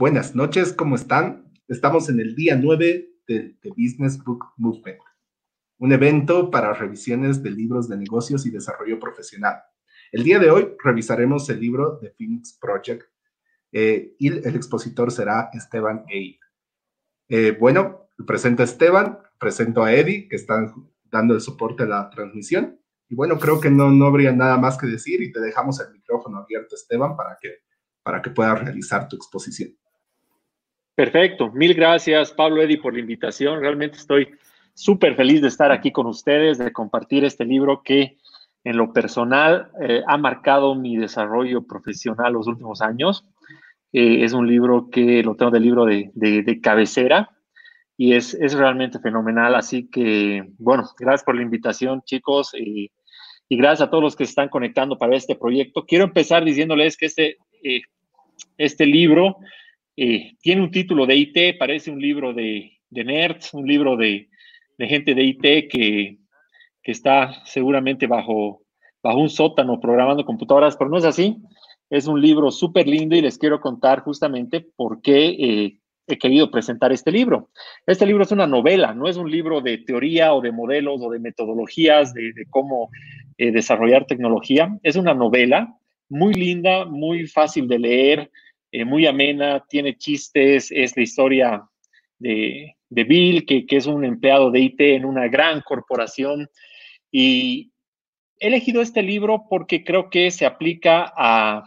Buenas noches, ¿cómo están? Estamos en el día 9 de, Business Book Movement, un evento para revisiones de libros de negocios y desarrollo profesional. El día de hoy revisaremos el libro The Phoenix Project eh, y el expositor será Esteban Eid. Eh, bueno, presento a Esteban, presento a Eddie, que están dando el soporte a la transmisión. Y bueno, creo que no, no habría nada más que decir y te dejamos el micrófono abierto, Esteban, para que, para que puedas realizar tu exposición. Perfecto. Mil gracias, Pablo Eddie, por la invitación. Realmente estoy súper feliz de estar aquí con ustedes, de compartir este libro que en lo personal eh, ha marcado mi desarrollo profesional los últimos años. Eh, es un libro que lo tengo del libro de, de cabecera y es, es, realmente fenomenal. Así que, bueno, gracias por la invitación, chicos, y, gracias a todos los que están conectando para este proyecto. Quiero empezar diciéndoles que este, eh, este libro eh, tiene un título de IT, parece un libro de, de nerds, un libro de, gente de IT que, que, está seguramente bajo, bajo un sótano programando computadoras, pero no es así. Es un libro súper lindo y les quiero contar justamente por qué eh, he querido presentar este libro. Este libro es una novela, no es un libro de teoría o de modelos o de metodologías de, cómo eh, desarrollar tecnología. Es una novela muy linda, muy fácil de leer, eh, muy amena, tiene chistes, es la historia de, Bill, que, que, es un empleado de IT en una gran corporación. Y he elegido este libro porque creo que se aplica a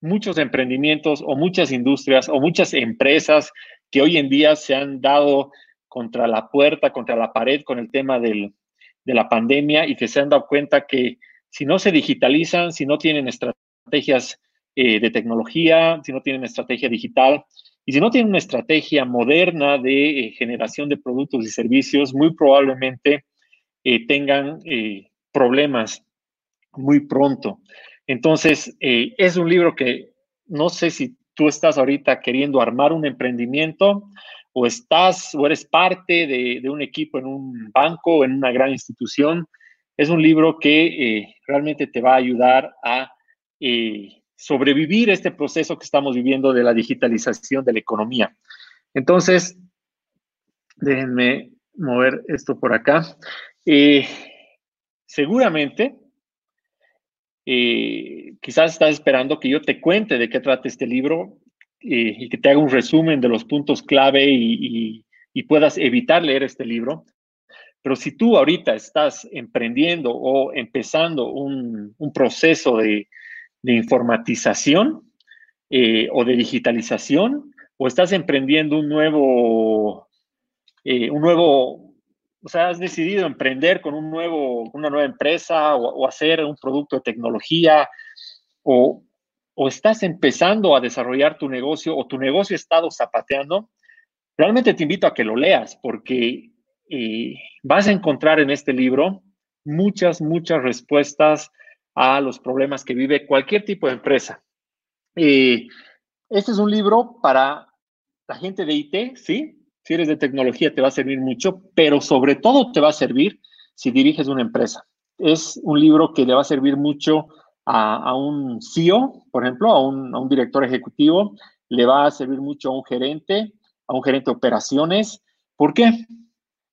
muchos emprendimientos o muchas industrias o muchas empresas que hoy en día se han dado contra la puerta, contra la pared con el tema de la pandemia y que se han dado cuenta que si no se digitalizan, si no tienen estrategias eh, de tecnología, si no tienen estrategia digital y si no tienen una estrategia moderna de eh, generación de productos y servicios, muy probablemente eh, tengan problemas muy pronto. Entonces, es un libro que no sé si tú estás ahorita queriendo armar un emprendimiento o estás o eres parte de, un equipo en un banco o en una gran institución, es un libro que realmente te va a ayudar a sobrevivir este proceso que estamos viviendo de la digitalización de la economía. Entonces, déjenme mover esto por acá. Eh, seguramente eh, quizás estás esperando que yo te cuente de qué trata este libro eh, y que te haga un resumen de los puntos clave y, puedas evitar leer este libro. Pero si tú ahorita estás emprendiendo o empezando un, proceso de, informatización eh, o de digitalización, o estás emprendiendo un nuevo, un nuevo o sea, has decidido emprender con un nuevo, una nueva empresa o, hacer un producto de tecnología o, estás empezando a desarrollar tu negocio o tu negocio ha estado zapateando, realmente te invito a que lo leas porque eh, vas a encontrar en este libro muchas, muchas respuestas a los problemas que vive cualquier tipo de empresa. Eh, este es un libro para la gente de IT, ¿sí? si eres de tecnología te va a servir mucho, pero sobre todo te va a servir si diriges una empresa. Es un libro que le va a servir mucho a, un CEO, por ejemplo, a un, director ejecutivo, le va a servir mucho a un gerente, a un gerente de operaciones. ¿Por qué?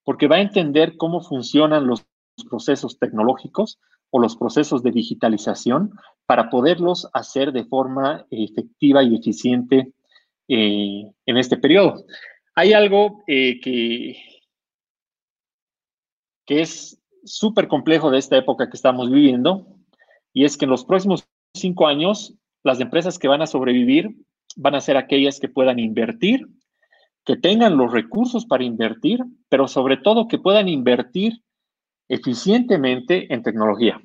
Porque va a entender cómo funcionan los procesos tecnológicos o los procesos de digitalización para poderlos hacer de forma efectiva y eficiente eh, en este periodo. Hay algo eh, que, que es súper complejo de esta época que estamos viviendo, y es que en los próximos cinco años, las empresas que van a sobrevivir van a ser aquellas que puedan invertir, que tengan los recursos para invertir, pero sobre todo que puedan invertir eficientemente en tecnología.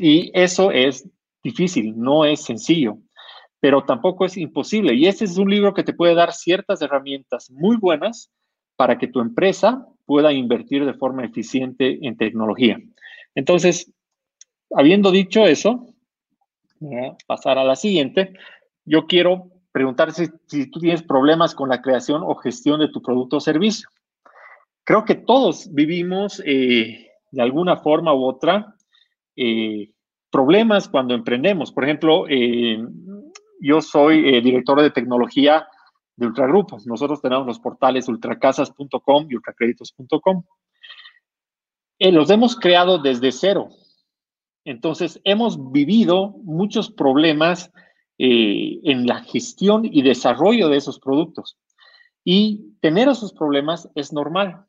Y eso es difícil, no es sencillo pero tampoco es imposible. Y este es un libro que te puede dar ciertas herramientas muy buenas para que tu empresa pueda invertir de forma eficiente en tecnología. Entonces, habiendo dicho eso, voy a pasar a la siguiente. Yo quiero preguntar si, tú tienes problemas con la creación o gestión de tu producto o servicio. Creo que todos vivimos eh, de alguna forma u otra eh, problemas cuando emprendemos. Por ejemplo, eh, yo soy eh, director de tecnología de Ultragrupo. Nosotros tenemos los portales ultracasas.com y ultracreditos.com. Los hemos creado desde cero. Entonces, hemos vivido muchos problemas en la gestión y desarrollo de esos productos. Y tener esos problemas es normal.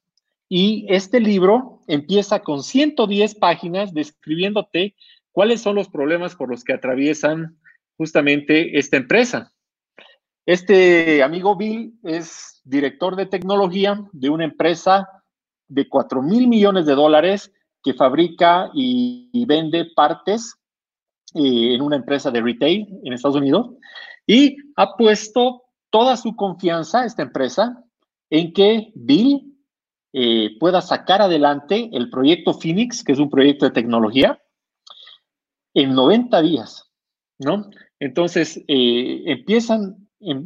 Y este libro empieza con 110 páginas describiéndote cuáles son los problemas por los que atraviesan justamente esta empresa. Este amigo Bill es director de tecnología de una empresa de 4 mil millones de dólares que fabrica y, vende partes eh, en una empresa de retail en Estados Unidos y ha puesto toda su confianza, esta empresa, en que Bill eh, pueda sacar adelante el proyecto Phoenix, que es un proyecto de tecnología, en 90 días, ¿no? Entonces, eh, empiezan, em,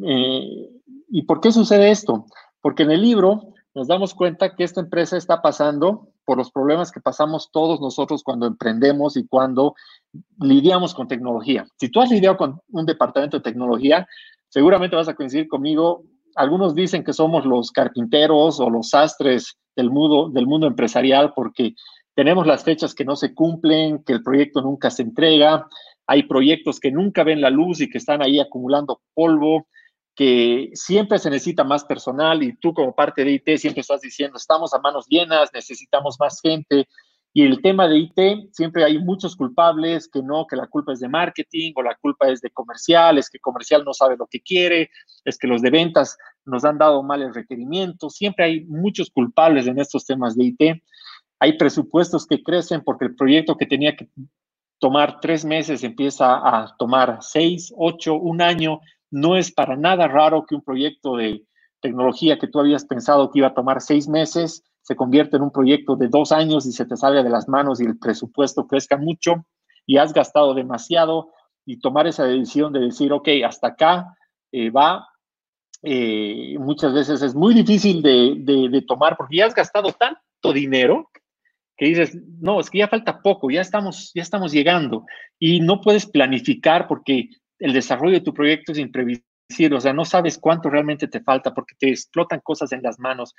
¿y por qué sucede esto? Porque en el libro nos damos cuenta que esta empresa está pasando por los problemas que pasamos todos nosotros cuando emprendemos y cuando lidiamos con tecnología. Si tú has lidiado con un departamento de tecnología, seguramente vas a coincidir conmigo. Algunos dicen que somos los carpinteros o los sastres del mundo, del mundo empresarial porque tenemos las fechas que no se cumplen, que el proyecto nunca se entrega, hay proyectos que nunca ven la luz y que están ahí acumulando polvo, que siempre se necesita más personal y tú como parte de IT siempre estás diciendo, estamos a manos llenas, necesitamos más gente. Y el tema de IT, siempre hay muchos culpables, que no, que la culpa es de marketing o la culpa es de comercial, es que comercial no sabe lo que quiere, es que los de ventas nos han dado mal el requerimiento. Siempre hay muchos culpables en estos temas de IT. Hay presupuestos que crecen porque el proyecto que tenía que tomar tres meses empieza a tomar seis, ocho, un año no es para nada raro que un proyecto de tecnología que tú habías pensado que iba a tomar seis meses se convierta en un proyecto de dos años y se te salga de las manos y el presupuesto crezca mucho y has gastado demasiado y tomar esa decisión de decir, ok, hasta acá eh, va, eh, muchas veces es muy difícil de, de tomar porque ya has gastado tanto dinero que dices, no, es que ya falta poco, ya estamos, ya estamos llegando y no puedes planificar porque el desarrollo de tu proyecto es imprevisible, o sea, no sabes cuánto realmente te falta porque te explotan cosas en las manos,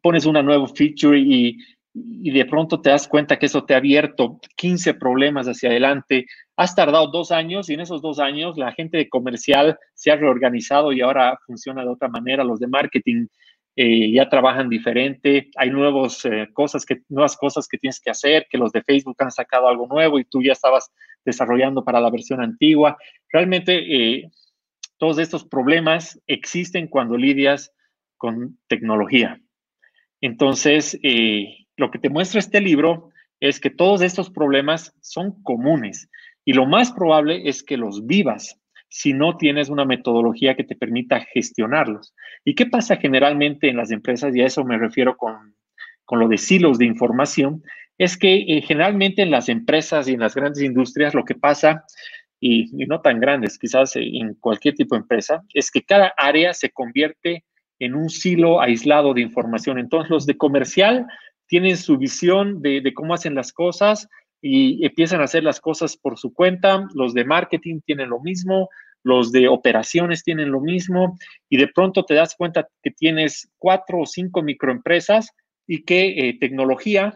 pones una nueva feature y, de pronto te das cuenta que eso te ha abierto 15 problemas hacia adelante. Has tardado dos años y en esos dos años la gente de comercial se ha reorganizado y ahora funciona de otra manera, los de marketing eh, ya trabajan diferente, hay nuevos, eh, cosas que, nuevas cosas que tienes que hacer, que los de Facebook han sacado algo nuevo y tú ya estabas desarrollando para la versión antigua. Realmente eh, todos estos problemas existen cuando lidias con tecnología. Entonces, lo que te muestra este libro es que todos estos problemas son comunes y lo más probable es que los vivas si no tienes una metodología que te permita gestionarlos. ¿Y qué pasa generalmente en las empresas? Y a eso me refiero con, lo de silos de información. Es que eh, generalmente en las empresas y en las grandes industrias lo que pasa, y, no tan grandes, quizás en cualquier tipo de empresa, es que cada área se convierte en un silo aislado de información. Entonces los de comercial tienen su visión de, cómo hacen las cosas, y empiezan a hacer las cosas por su cuenta, los de marketing tienen lo mismo, los de operaciones tienen lo mismo, y de pronto te das cuenta que tienes cuatro o cinco microempresas y que eh, tecnología,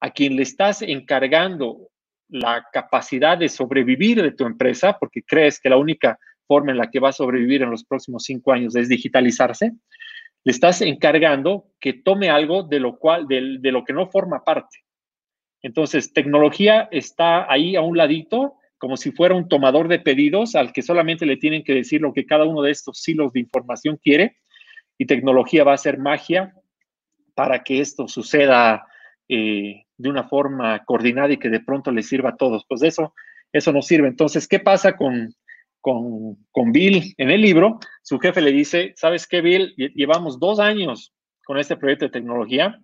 a quien le estás encargando la capacidad de sobrevivir de tu empresa, porque crees que la única forma en la que va a sobrevivir en los próximos cinco años es digitalizarse, le estás encargando que tome algo de lo cual, de lo que no forma parte. Entonces, tecnología está ahí a un ladito, como si fuera un tomador de pedidos al que solamente le tienen que decir lo que cada uno de estos silos de información quiere. Y tecnología va a ser magia para que esto suceda eh, de una forma coordinada y que de pronto le sirva a todos. Pues eso, eso no sirve. Entonces, ¿qué pasa con, con, con Bill en el libro? Su jefe le dice, ¿sabes qué, Bill? Llevamos dos años con este proyecto de tecnología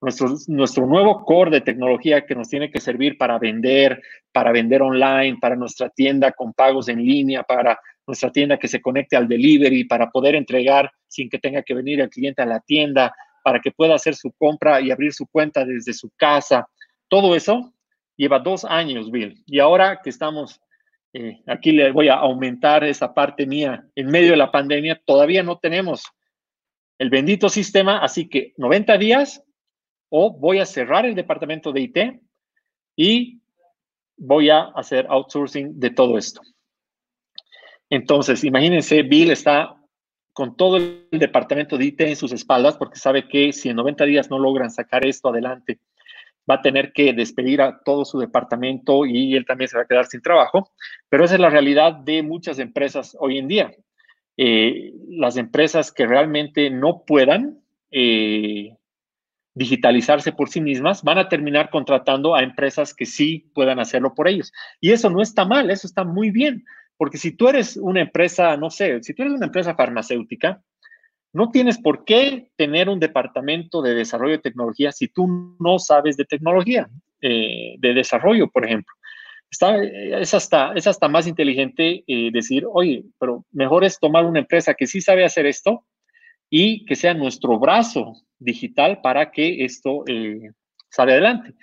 nuestro, nuestro nuevo core de tecnología que nos tiene que servir para vender, para vender online, para nuestra tienda con pagos en línea, para nuestra tienda que se conecte al delivery, para poder entregar sin que tenga que venir el cliente a la tienda, para que pueda hacer su compra y abrir su cuenta desde su casa. Todo eso lleva dos años, Bill. Y ahora que estamos eh, aquí le voy a aumentar esa parte mía, en medio de la pandemia todavía no tenemos el bendito sistema, así que 90 días o voy a cerrar el departamento de IT y voy a hacer outsourcing de todo esto. Entonces, imagínense, Bill está con todo el departamento de IT en sus espaldas porque sabe que si en 90 días no logran sacar esto adelante, va a tener que despedir a todo su departamento y él también se va a quedar sin trabajo. Pero esa es la realidad de muchas empresas hoy en día. Eh, las empresas que realmente no puedan eh, digitalizarse por sí mismas van a terminar contratando a empresas que sí puedan hacerlo por ellos. Y eso no está mal, eso está muy bien, porque si tú eres una empresa, no sé, si tú eres una empresa farmacéutica, no tienes por qué tener un departamento de desarrollo de tecnología si tú no sabes de tecnología, eh, de desarrollo, por ejemplo. Está, es, hasta, es hasta más inteligente eh, decir, oye, pero mejor es tomar una empresa que sí sabe hacer esto y que sea nuestro brazo digital para que esto eh, salga adelante.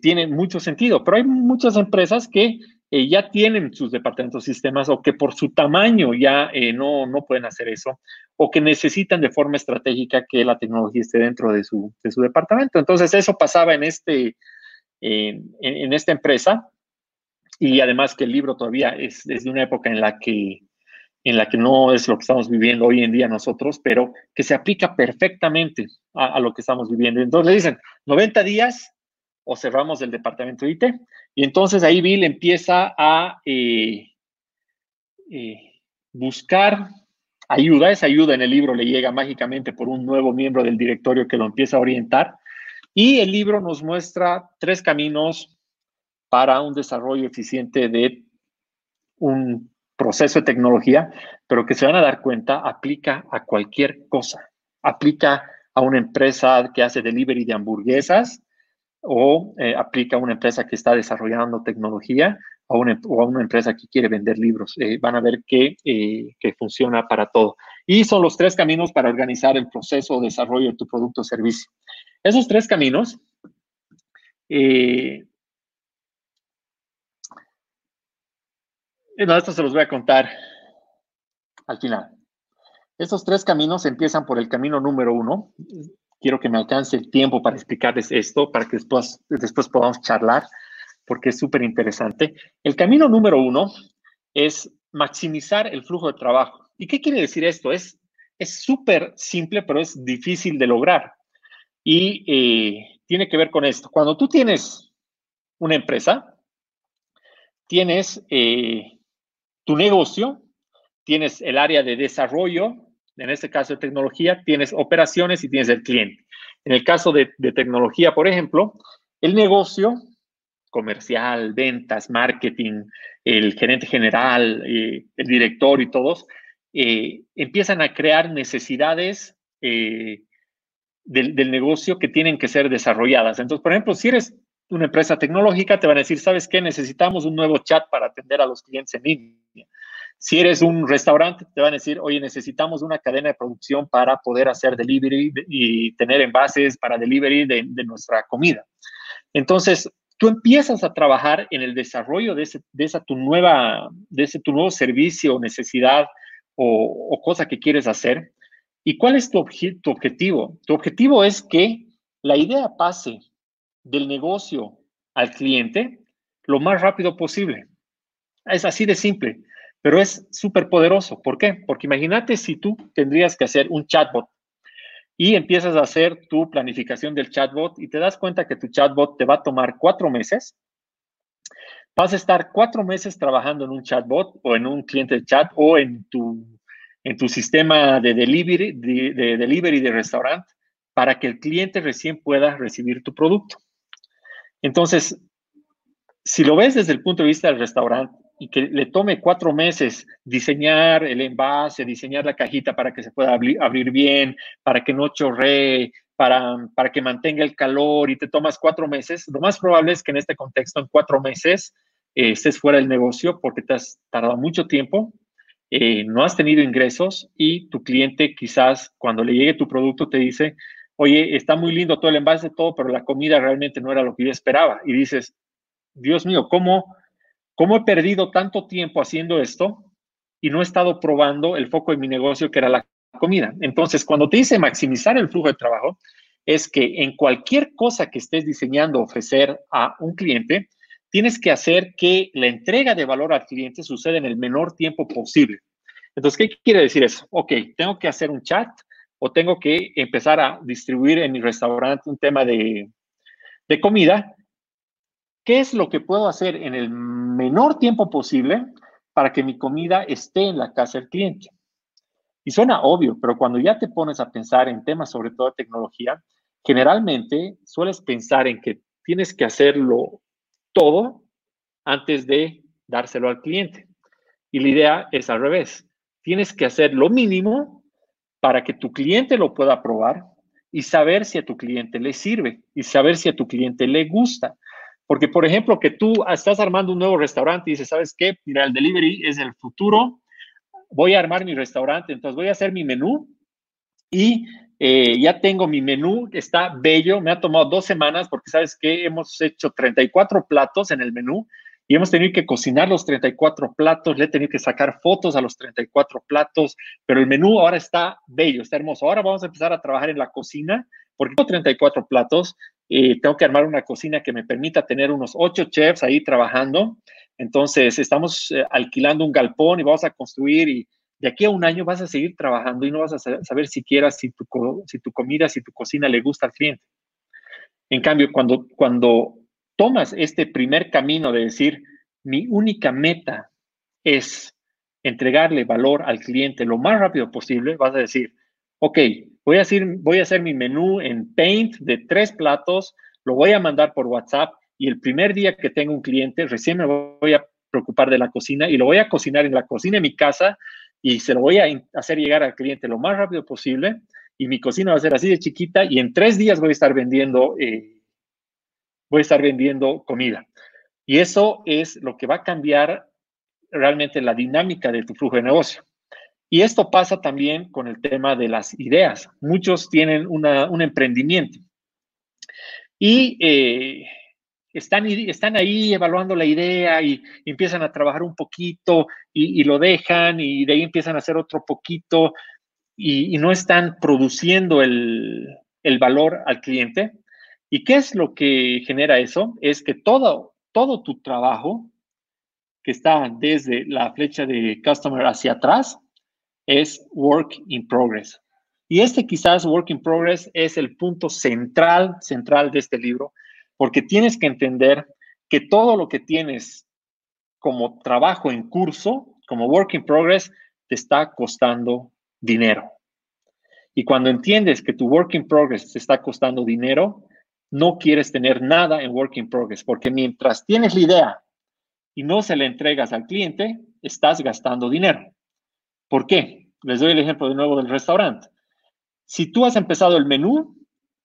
tiene mucho sentido, pero hay muchas empresas que eh, ya tienen sus departamentos sistemas o que por su tamaño ya eh, no, no pueden hacer eso o que necesitan de forma estratégica que la tecnología esté dentro de su, de su departamento. Entonces, eso pasaba en, este, en, esta empresa y además que el libro todavía es desde una época en la que en la que no es lo que estamos viviendo hoy en día nosotros, pero que se aplica perfectamente a, a lo que estamos viviendo. Entonces le dicen, 90 días o cerramos el departamento de IT. Y entonces ahí Bill empieza a eh, eh, buscar ayuda. Esa ayuda en el libro le llega mágicamente por un nuevo miembro del directorio que lo empieza a orientar. Y el libro nos muestra tres caminos para un desarrollo eficiente de un proceso de tecnología, pero que se van a dar cuenta aplica a cualquier cosa. Aplica a una empresa que hace delivery de hamburguesas, o eh, aplica a una empresa que está desarrollando tecnología o, una, o a una empresa que quiere vender libros. Eh, van a ver que, eh, que, funciona para todo. Y son los tres caminos para organizar el proceso de desarrollo de tu producto o servicio. Esos tres caminos no, esto se los voy a contar al final. Estos tres caminos empiezan por el camino número uno, quiero que me alcance el tiempo para explicarles esto, para que después, después podamos charlar, porque es súper interesante. El camino número uno es maximizar el flujo de trabajo. ¿Y qué quiere decir esto? Es súper simple, pero es difícil de lograr. Y eh, tiene que ver con esto. Cuando tú tienes una empresa, tienes eh, tu negocio, tienes el área de desarrollo, en este caso de tecnología, tienes operaciones y tienes el cliente. En el caso de, tecnología, por ejemplo, el negocio comercial, ventas, marketing, el gerente general, eh, el director y todos, eh, empiezan a crear necesidades eh, del, del, negocio que tienen que ser desarrolladas. Entonces, por ejemplo, si eres una empresa tecnológica, te van a decir, ¿sabes qué? Necesitamos un nuevo chat para atender a los clientes en línea. Si eres un restaurante, te van a decir, oye, necesitamos una cadena de producción para poder hacer delivery y tener envases para delivery de, nuestra comida. Entonces, tú empiezas a trabajar en el desarrollo de, esa tu nueva, de ese tu nuevo servicio, necesidad o, cosa que quieres hacer. ¿Y cuál es tu, tu objetivo? Tu objetivo es que la idea pase del negocio al cliente lo más rápido posible. Es así de simple pero es súper poderoso. ¿Por qué? Porque imagínate si tú tendrías que hacer un chatbot y empiezas a hacer tu planificación del chatbot y te das cuenta que tu chatbot te va a tomar cuatro meses. Vas a estar cuatro meses trabajando en un chatbot o en un cliente de chat o en tu, en tu sistema de delivery de, de delivery de restaurante para que el cliente recién pueda recibir tu producto. Entonces, si lo ves desde el punto de vista del restaurante, y que le tome cuatro meses diseñar el envase, diseñar la cajita para que se pueda abrir, bien, para que no chorree, para, para que mantenga el calor y te tomas cuatro meses, lo más probable es que en este contexto, en cuatro meses, eh, estés fuera del negocio porque te has tardado mucho tiempo, eh, no has tenido ingresos y tu cliente quizás cuando le llegue tu producto te dice, oye, está muy lindo todo el envase, todo, pero la comida realmente no era lo que yo esperaba. Y dices, Dios mío, ¿cómo? ¿cómo he perdido tanto tiempo haciendo esto y no he estado probando el foco de mi negocio que era la comida? Entonces, cuando te dice maximizar el flujo de trabajo, es que en cualquier cosa que estés diseñando ofrecer a un cliente, tienes que hacer que la entrega de valor al cliente suceda en el menor tiempo posible. Entonces, ¿qué quiere decir eso? Ok, tengo que hacer un chat o tengo que empezar a distribuir en mi restaurante un tema de, de comida. ¿Qué es lo que puedo hacer en el menor tiempo posible para que mi comida esté en la casa del cliente? Y suena obvio, pero cuando ya te pones a pensar en temas sobre todo de tecnología, generalmente sueles pensar en que tienes que hacerlo todo antes de dárselo al cliente. Y la idea es al revés. Tienes que hacer lo mínimo para que tu cliente lo pueda probar y saber si a tu cliente le sirve y saber si a tu cliente le gusta. Porque, por ejemplo, que tú estás armando un nuevo restaurante y dices, ¿sabes qué? Mira, el delivery es el futuro. Voy a armar mi restaurante, entonces voy a hacer mi menú y eh, ya tengo mi menú, está bello, me ha tomado dos semanas porque sabes que hemos hecho 34 platos en el menú y hemos tenido que cocinar los 34 platos, le he tenido que sacar fotos a los 34 platos, pero el menú ahora está bello, está hermoso. Ahora vamos a empezar a trabajar en la cocina porque tengo 34 platos, eh, tengo que armar una cocina que me permita tener unos 8 chefs ahí trabajando. Entonces, estamos eh, alquilando un galpón y vamos a construir y de aquí a un año vas a seguir trabajando y no vas a saber siquiera si tu, si tu comida, si tu cocina le gusta al cliente. En cambio, cuando, cuando tomas este primer camino de decir, mi única meta es entregarle valor al cliente lo más rápido posible, vas a decir, ok, voy a, hacer, mi menú en Paint de tres platos, lo voy a mandar por WhatsApp y el primer día que tenga un cliente, recién me voy a preocupar de la cocina y lo voy a cocinar en la cocina de mi casa y se lo voy a hacer llegar al cliente lo más rápido posible y mi cocina va a ser así de chiquita y en tres días voy a estar vendiendo, eh, voy a estar vendiendo comida. Y eso es lo que va a cambiar realmente la dinámica de tu flujo de negocio. Y esto pasa también con el tema de las ideas. Muchos tienen un emprendimiento y eh, están, están ahí evaluando la idea y, empiezan a trabajar un poquito y, lo dejan y de ahí empiezan a hacer otro poquito y, no están produciendo el, valor al cliente. ¿Y qué es lo que genera eso? Es que todo, todo tu trabajo que está desde la flecha de customer hacia atrás es work in progress. Y este quizás work in progress es el punto central, central de este libro, porque tienes que entender que todo lo que tienes como trabajo en curso, como work in progress, te está costando dinero. Y cuando entiendes que tu work in progress te está costando dinero, no quieres tener nada en work in progress, porque mientras tienes la idea y no se la entregas al cliente, estás gastando dinero. ¿Por qué? Les doy el ejemplo de nuevo del restaurante. Si tú has empezado el menú,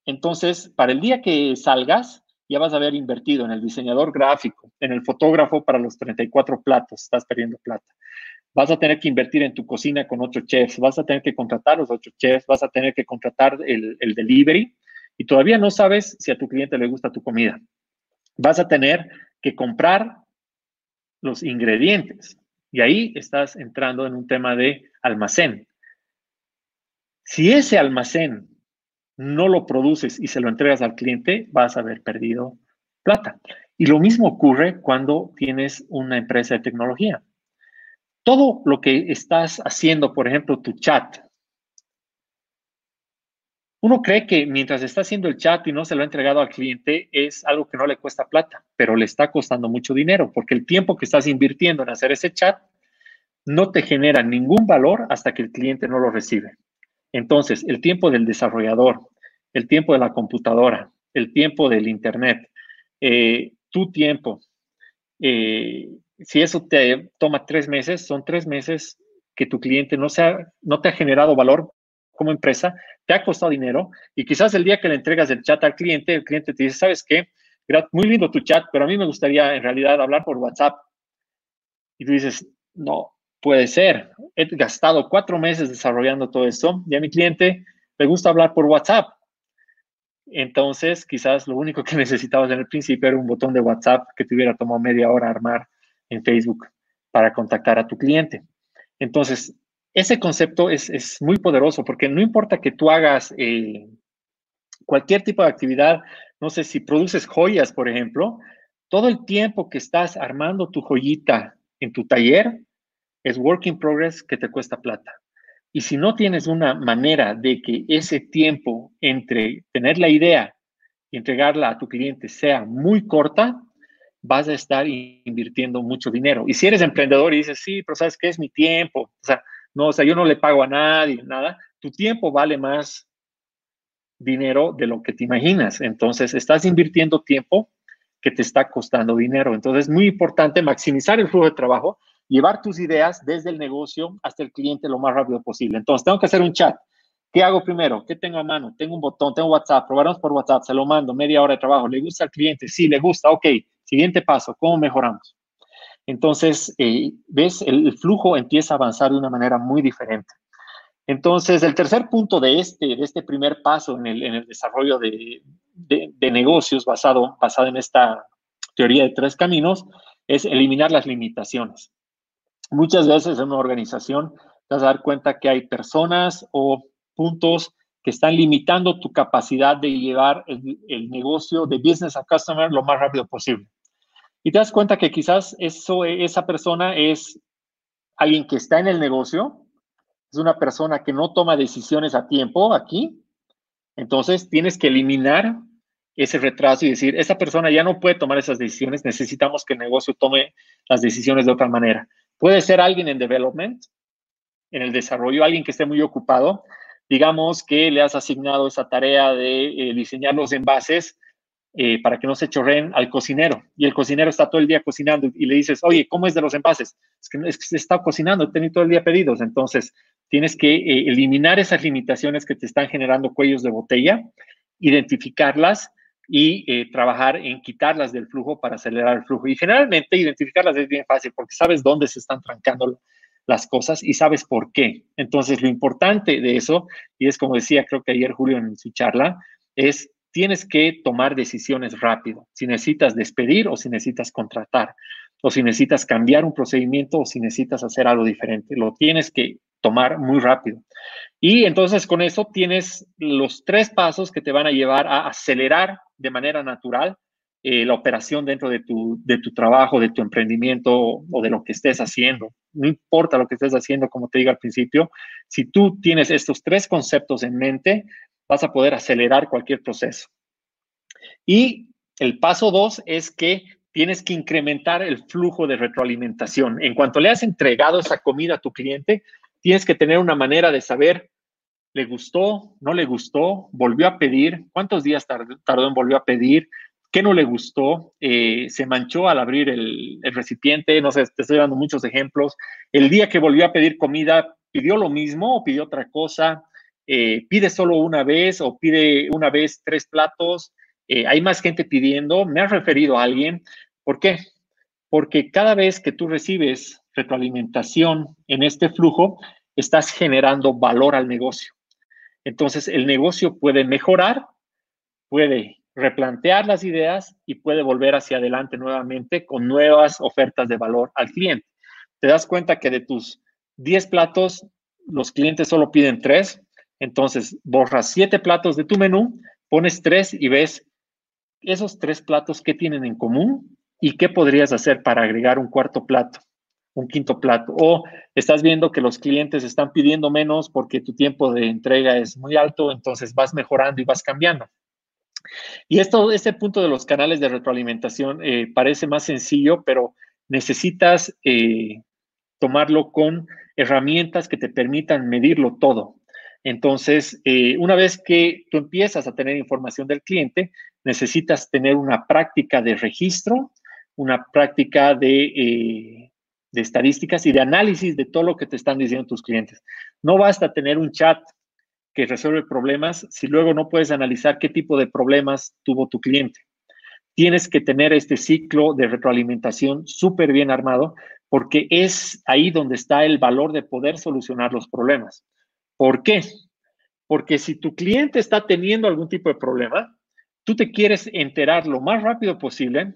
entonces para el día que salgas, ya vas a haber invertido en el diseñador gráfico, en el fotógrafo para los 34 platos, estás perdiendo plata. Vas a tener que invertir en tu cocina con otros chefs, vas a tener que contratar los otros chefs, vas a tener que contratar el, el delivery y todavía no sabes si a tu cliente le gusta tu comida. Vas a tener que comprar los ingredientes y ahí estás entrando en un tema de almacén. Si ese almacén no lo produces y se lo entregas al cliente, vas a haber perdido plata. Y lo mismo ocurre cuando tienes una empresa de tecnología. Todo lo que estás haciendo, por ejemplo, tu chat, uno cree que mientras está haciendo el chat y no se lo ha entregado al cliente es algo que no le cuesta plata, pero le está costando mucho dinero porque el tiempo que estás invirtiendo en hacer ese chat no te genera ningún valor hasta que el cliente no lo recibe. Entonces, el tiempo del desarrollador, el tiempo de la computadora, el tiempo del Internet, eh, tu tiempo, eh, si eso te toma tres meses, son tres meses que tu cliente no, no te ha generado valor como empresa, te ha costado dinero y quizás el día que le entregas el chat al cliente, el cliente te dice, ¿sabes qué? Muy lindo tu chat, pero a mí me gustaría en realidad hablar por WhatsApp. Y tú dices, no, puede ser. He gastado cuatro meses desarrollando todo esto y a mi cliente le gusta hablar por WhatsApp. Entonces, quizás lo único que necesitabas en el principio era un botón de WhatsApp que te hubiera tomado media hora armar en Facebook para contactar a tu cliente. Entonces, ese concepto es, muy poderoso porque no importa que tú hagas eh, cualquier tipo de actividad, no sé si produces joyas, por ejemplo, todo el tiempo que estás armando tu joyita en tu taller es work in progress que te cuesta plata. Y si no tienes una manera de que ese tiempo entre tener la idea y entregarla a tu cliente sea muy corta, vas a estar invirtiendo mucho dinero. Y si eres emprendedor y dices, sí, pero ¿sabes qué es mi tiempo? O sea, no, o sea, yo no le pago a nadie, nada. Tu tiempo vale más dinero de lo que te imaginas. Entonces, estás invirtiendo tiempo que te está costando dinero. Entonces, es muy importante maximizar el flujo de trabajo, llevar tus ideas desde el negocio hasta el cliente lo más rápido posible. Entonces, tengo que hacer un chat. ¿Qué hago primero? ¿Qué tengo a mano? Tengo un botón, tengo WhatsApp, probaremos por WhatsApp, se lo mando, media hora de trabajo. ¿Le gusta al cliente? Sí, le gusta, ok. Siguiente paso, ¿cómo mejoramos? Entonces, eh, ves, el, flujo empieza a avanzar de una manera muy diferente. Entonces, el tercer punto de este, de este primer paso en el, desarrollo de, negocios basado, basado en esta teoría de tres caminos es eliminar las limitaciones. Muchas veces en una organización te vas a dar cuenta que hay personas o puntos que están limitando tu capacidad de llevar el, el negocio de business a customer lo más rápido posible. Y te das cuenta que quizás esa persona es alguien que está en el negocio, es una persona que no toma decisiones a tiempo aquí. Entonces tienes que eliminar ese retraso y decir, esa persona ya no puede tomar esas decisiones, necesitamos que el negocio tome las decisiones de otra manera. Puede ser alguien en development, en el desarrollo, alguien que esté muy ocupado. Digamos que le has asignado esa tarea de eh, diseñar los envases eh, para que no se chorreen al cocinero. Y el cocinero está todo el día cocinando y le dices, oye, ¿cómo es de los envases? Es que, es que se está cocinando, he tenido todo el día pedidos. Entonces, tienes que eh, eliminar esas limitaciones que te están generando cuellos de botella, identificarlas y eh, trabajar en quitarlas del flujo para acelerar el flujo. Y generalmente identificarlas es bien fácil porque sabes dónde se están trancando las cosas y sabes por qué. Entonces, lo importante de eso, y es como decía creo que ayer Julio en su charla, es tienes que tomar decisiones rápido. Si necesitas despedir o si necesitas contratar, o si necesitas cambiar un procedimiento o si necesitas hacer algo diferente. Lo tienes que tomar muy rápido. Y entonces con eso tienes los tres pasos que te van a llevar a acelerar de manera natural eh, la operación dentro de tu, de tu trabajo, de tu emprendimiento o de lo que estés haciendo. No importa lo que estés haciendo, como te digo al principio, si tú tienes estos tres conceptos en mente, vas a poder acelerar cualquier proceso. Y el paso dos es que tienes que incrementar el flujo de retroalimentación. En cuanto le has entregado esa comida a tu cliente, tienes que tener una manera de saber, ¿le gustó? ¿No le gustó? ¿Volvió a pedir? ¿Cuántos días tardó en volvió a pedir? ¿Qué no le gustó? Eh, ¿Se manchó al abrir el, el, recipiente? No sé, te estoy dando muchos ejemplos. El día que volvió a pedir comida, ¿pidió lo mismo o pidió otra cosa? Eh, pide solo una vez o pide una vez tres platos, eh, hay más gente pidiendo, me has referido a alguien. ¿Por qué? Porque cada vez que tú recibes retroalimentación en este flujo, estás generando valor al negocio. Entonces, el negocio puede mejorar, puede replantear las ideas y puede volver hacia adelante nuevamente con nuevas ofertas de valor al cliente. Te das cuenta que de tus 10 platos, los clientes solo piden 3, entonces, borras siete platos de tu menú, pones tres y ves esos tres platos qué tienen en común y qué podrías hacer para agregar un cuarto plato, un quinto plato. O estás viendo que los clientes están pidiendo menos porque tu tiempo de entrega es muy alto, entonces vas mejorando y vas cambiando. Y esto, este punto de los canales de retroalimentación eh, parece más sencillo, pero necesitas eh, tomarlo con herramientas que te permitan medirlo todo. Entonces, eh, una vez que tú empiezas a tener información del cliente, necesitas tener una práctica de registro, una práctica eh, de, estadísticas y de análisis de todo lo que te están diciendo tus clientes. No basta tener un chat que resuelve problemas si luego no puedes analizar qué tipo de problemas tuvo tu cliente. Tienes que tener este ciclo de retroalimentación súper bien armado porque es ahí donde está el valor de poder solucionar los problemas. ¿Por qué? Porque si tu cliente está teniendo algún tipo de problema, tú te quieres enterar lo más rápido posible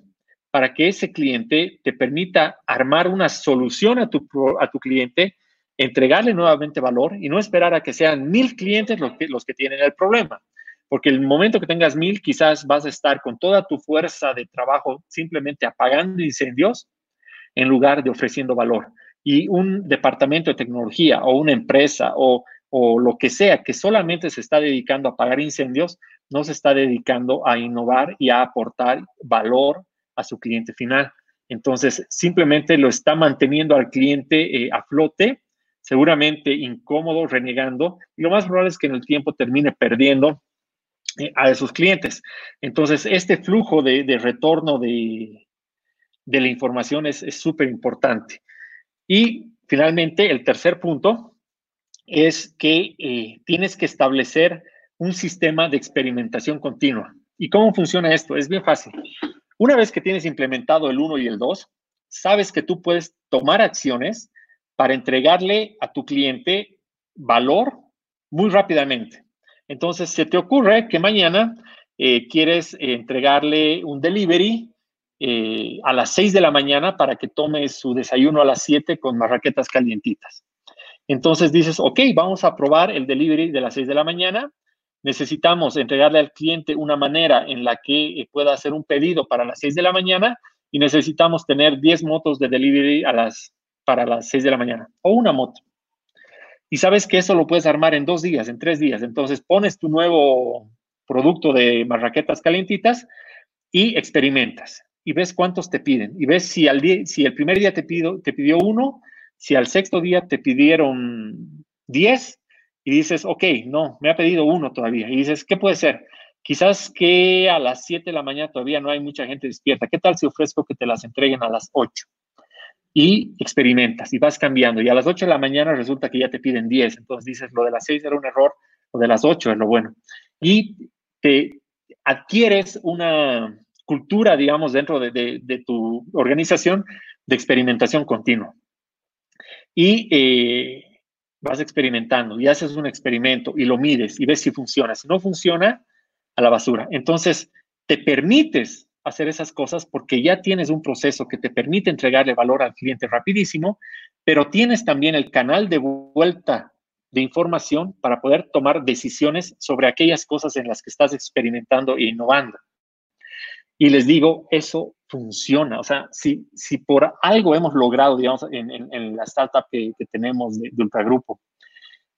para que ese cliente te permita armar una solución a tu, a tu cliente, entregarle nuevamente valor y no esperar a que sean mil clientes los que, los que tienen el problema. Porque el momento que tengas mil, quizás vas a estar con toda tu fuerza de trabajo simplemente apagando incendios en lugar de ofreciendo valor. Y un departamento de tecnología o una empresa o, o lo que sea que solamente se está dedicando a apagar incendios, no se está dedicando a innovar y a aportar valor a su cliente final. Entonces, simplemente lo está manteniendo al cliente eh, a flote, seguramente incómodo, renegando, y lo más probable es que en el tiempo termine perdiendo eh, a esos clientes. Entonces, este flujo de, retorno de, la información es súper importante. Y finalmente, el tercer punto es que eh, tienes que establecer un sistema de experimentación continua. ¿Y cómo funciona esto? Es bien fácil. Una vez que tienes implementado el 1 y el 2, sabes que tú puedes tomar acciones para entregarle a tu cliente valor muy rápidamente. Entonces, se te ocurre que mañana eh, quieres entregarle un delivery eh, a las 6 de la mañana para que tome su desayuno a las 7 con marraquetas calientitas. Entonces dices, ok, vamos a probar el delivery de las 6 de la mañana necesitamos entregarle al cliente una manera en la que eh, pueda hacer un pedido para las 6 de la mañana y necesitamos tener 10 motos de delivery a las, para las 6 de la mañana o una moto. Y sabes que eso lo puedes armar en dos días, en tres días. Entonces pones tu nuevo producto de marraquetas calientitas y experimentas y ves cuántos te piden y ves si, al día, si el primer día te, pido, te pidió uno, si al sexto día te pidieron 10 y dices, ok, no, me ha pedido uno todavía. Y dices, ¿qué puede ser? Quizás que a las 7 de la mañana todavía no hay mucha gente despierta. ¿Qué tal si ofrezco que te las entreguen a las 8? Y experimentas y vas cambiando. Y a las 8 de la mañana resulta que ya te piden 10. Entonces dices, lo de las 6 era un error, lo de las 8 es lo bueno. Y te adquieres una cultura, digamos, dentro de, de tu organización de experimentación continua. Y eh, vas experimentando y haces un experimento y lo mides y ves si funciona. Si no funciona, a la basura. Entonces, te permites hacer esas cosas porque ya tienes un proceso que te permite entregarle valor al cliente rapidísimo, pero tienes también el canal de vuelta de información para poder tomar decisiones sobre aquellas cosas en las que estás experimentando e innovando. Y les digo, eso funciona. O sea, si, si por algo hemos logrado, digamos, en, en, la startup que, tenemos de, Ultragrupo,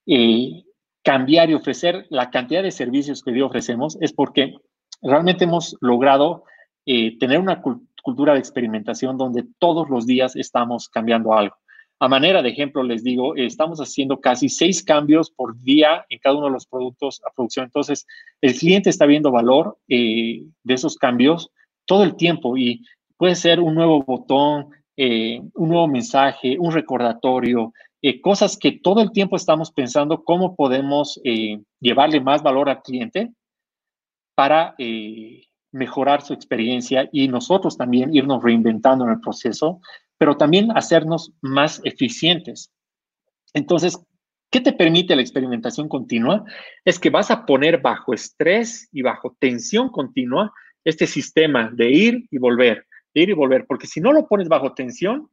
eh, cambiar y ofrecer la cantidad de servicios que hoy ofrecemos, es porque realmente hemos logrado eh, tener una cultura de experimentación donde todos los días estamos cambiando algo. A manera de ejemplo, les digo, estamos haciendo casi seis cambios por día en cada uno de los productos a producción. Entonces, el cliente está viendo valor eh, de esos cambios todo el tiempo y puede ser un nuevo botón, eh, un nuevo mensaje, un recordatorio, eh, cosas que todo el tiempo estamos pensando cómo podemos eh, llevarle más valor al cliente para mejorar su experiencia y nosotros también irnos reinventando en el proceso, pero también hacernos más eficientes. Entonces, ¿qué te permite la experimentación continua? Es que vas a poner bajo estrés y bajo tensión continua este sistema de ir y volver, de ir y volver, porque si no lo pones bajo tensión,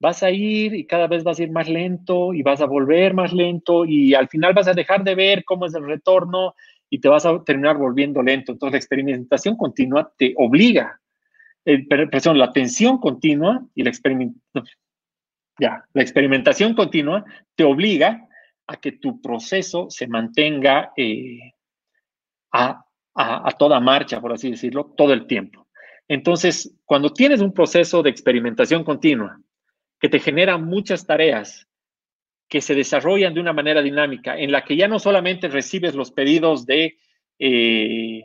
vas a ir y cada vez vas a ir más lento y vas a volver más lento y al final vas a dejar de ver cómo es el retorno y te vas a terminar volviendo lento. Entonces la experimentación continua te obliga, eh, perdón, la tensión continua y la experimentación, ya, la experimentación continua te obliga a que tu proceso se mantenga eh, a, a, toda marcha, por así decirlo, todo el tiempo. Entonces, cuando tienes un proceso de experimentación continua que te genera muchas tareas que se desarrollan de una manera dinámica, en la que ya no solamente recibes los pedidos de eh,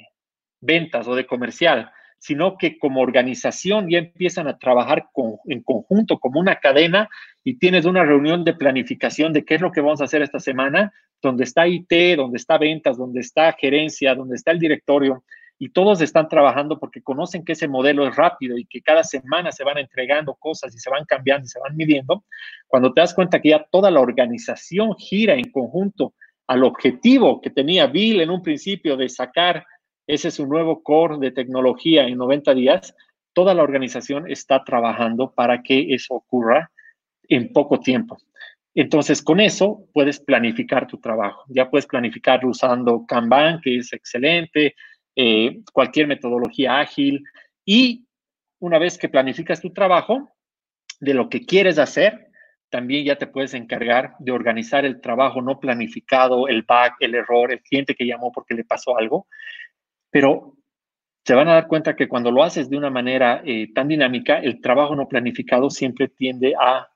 ventas o de comercial, sino que como organización ya empiezan a trabajar en conjunto como una cadena y tienes una reunión de planificación de qué es lo que vamos a hacer esta semana, donde está IT, donde está ventas, donde está gerencia, donde está el directorio, y todos están trabajando porque conocen que ese modelo es rápido y que cada semana se van entregando cosas y se van cambiando y se van midiendo, cuando te das cuenta que ya toda la organización gira en conjunto al objetivo que tenía Bill en un principio de sacar ese es un nuevo core de tecnología en 90 días, toda la organización está trabajando para que eso ocurra en poco tiempo. Entonces, con eso puedes planificar tu trabajo. Ya puedes planificarlo usando Kanban, que es excelente, eh, cualquier metodología ágil. Y una vez que planificas tu trabajo, de lo que quieres hacer, también ya te puedes encargar de organizar el trabajo no planificado, el bug, el error, el cliente que llamó porque le pasó algo. Pero se van a dar cuenta que cuando lo haces de una manera eh, tan dinámica, el trabajo no planificado siempre tiende a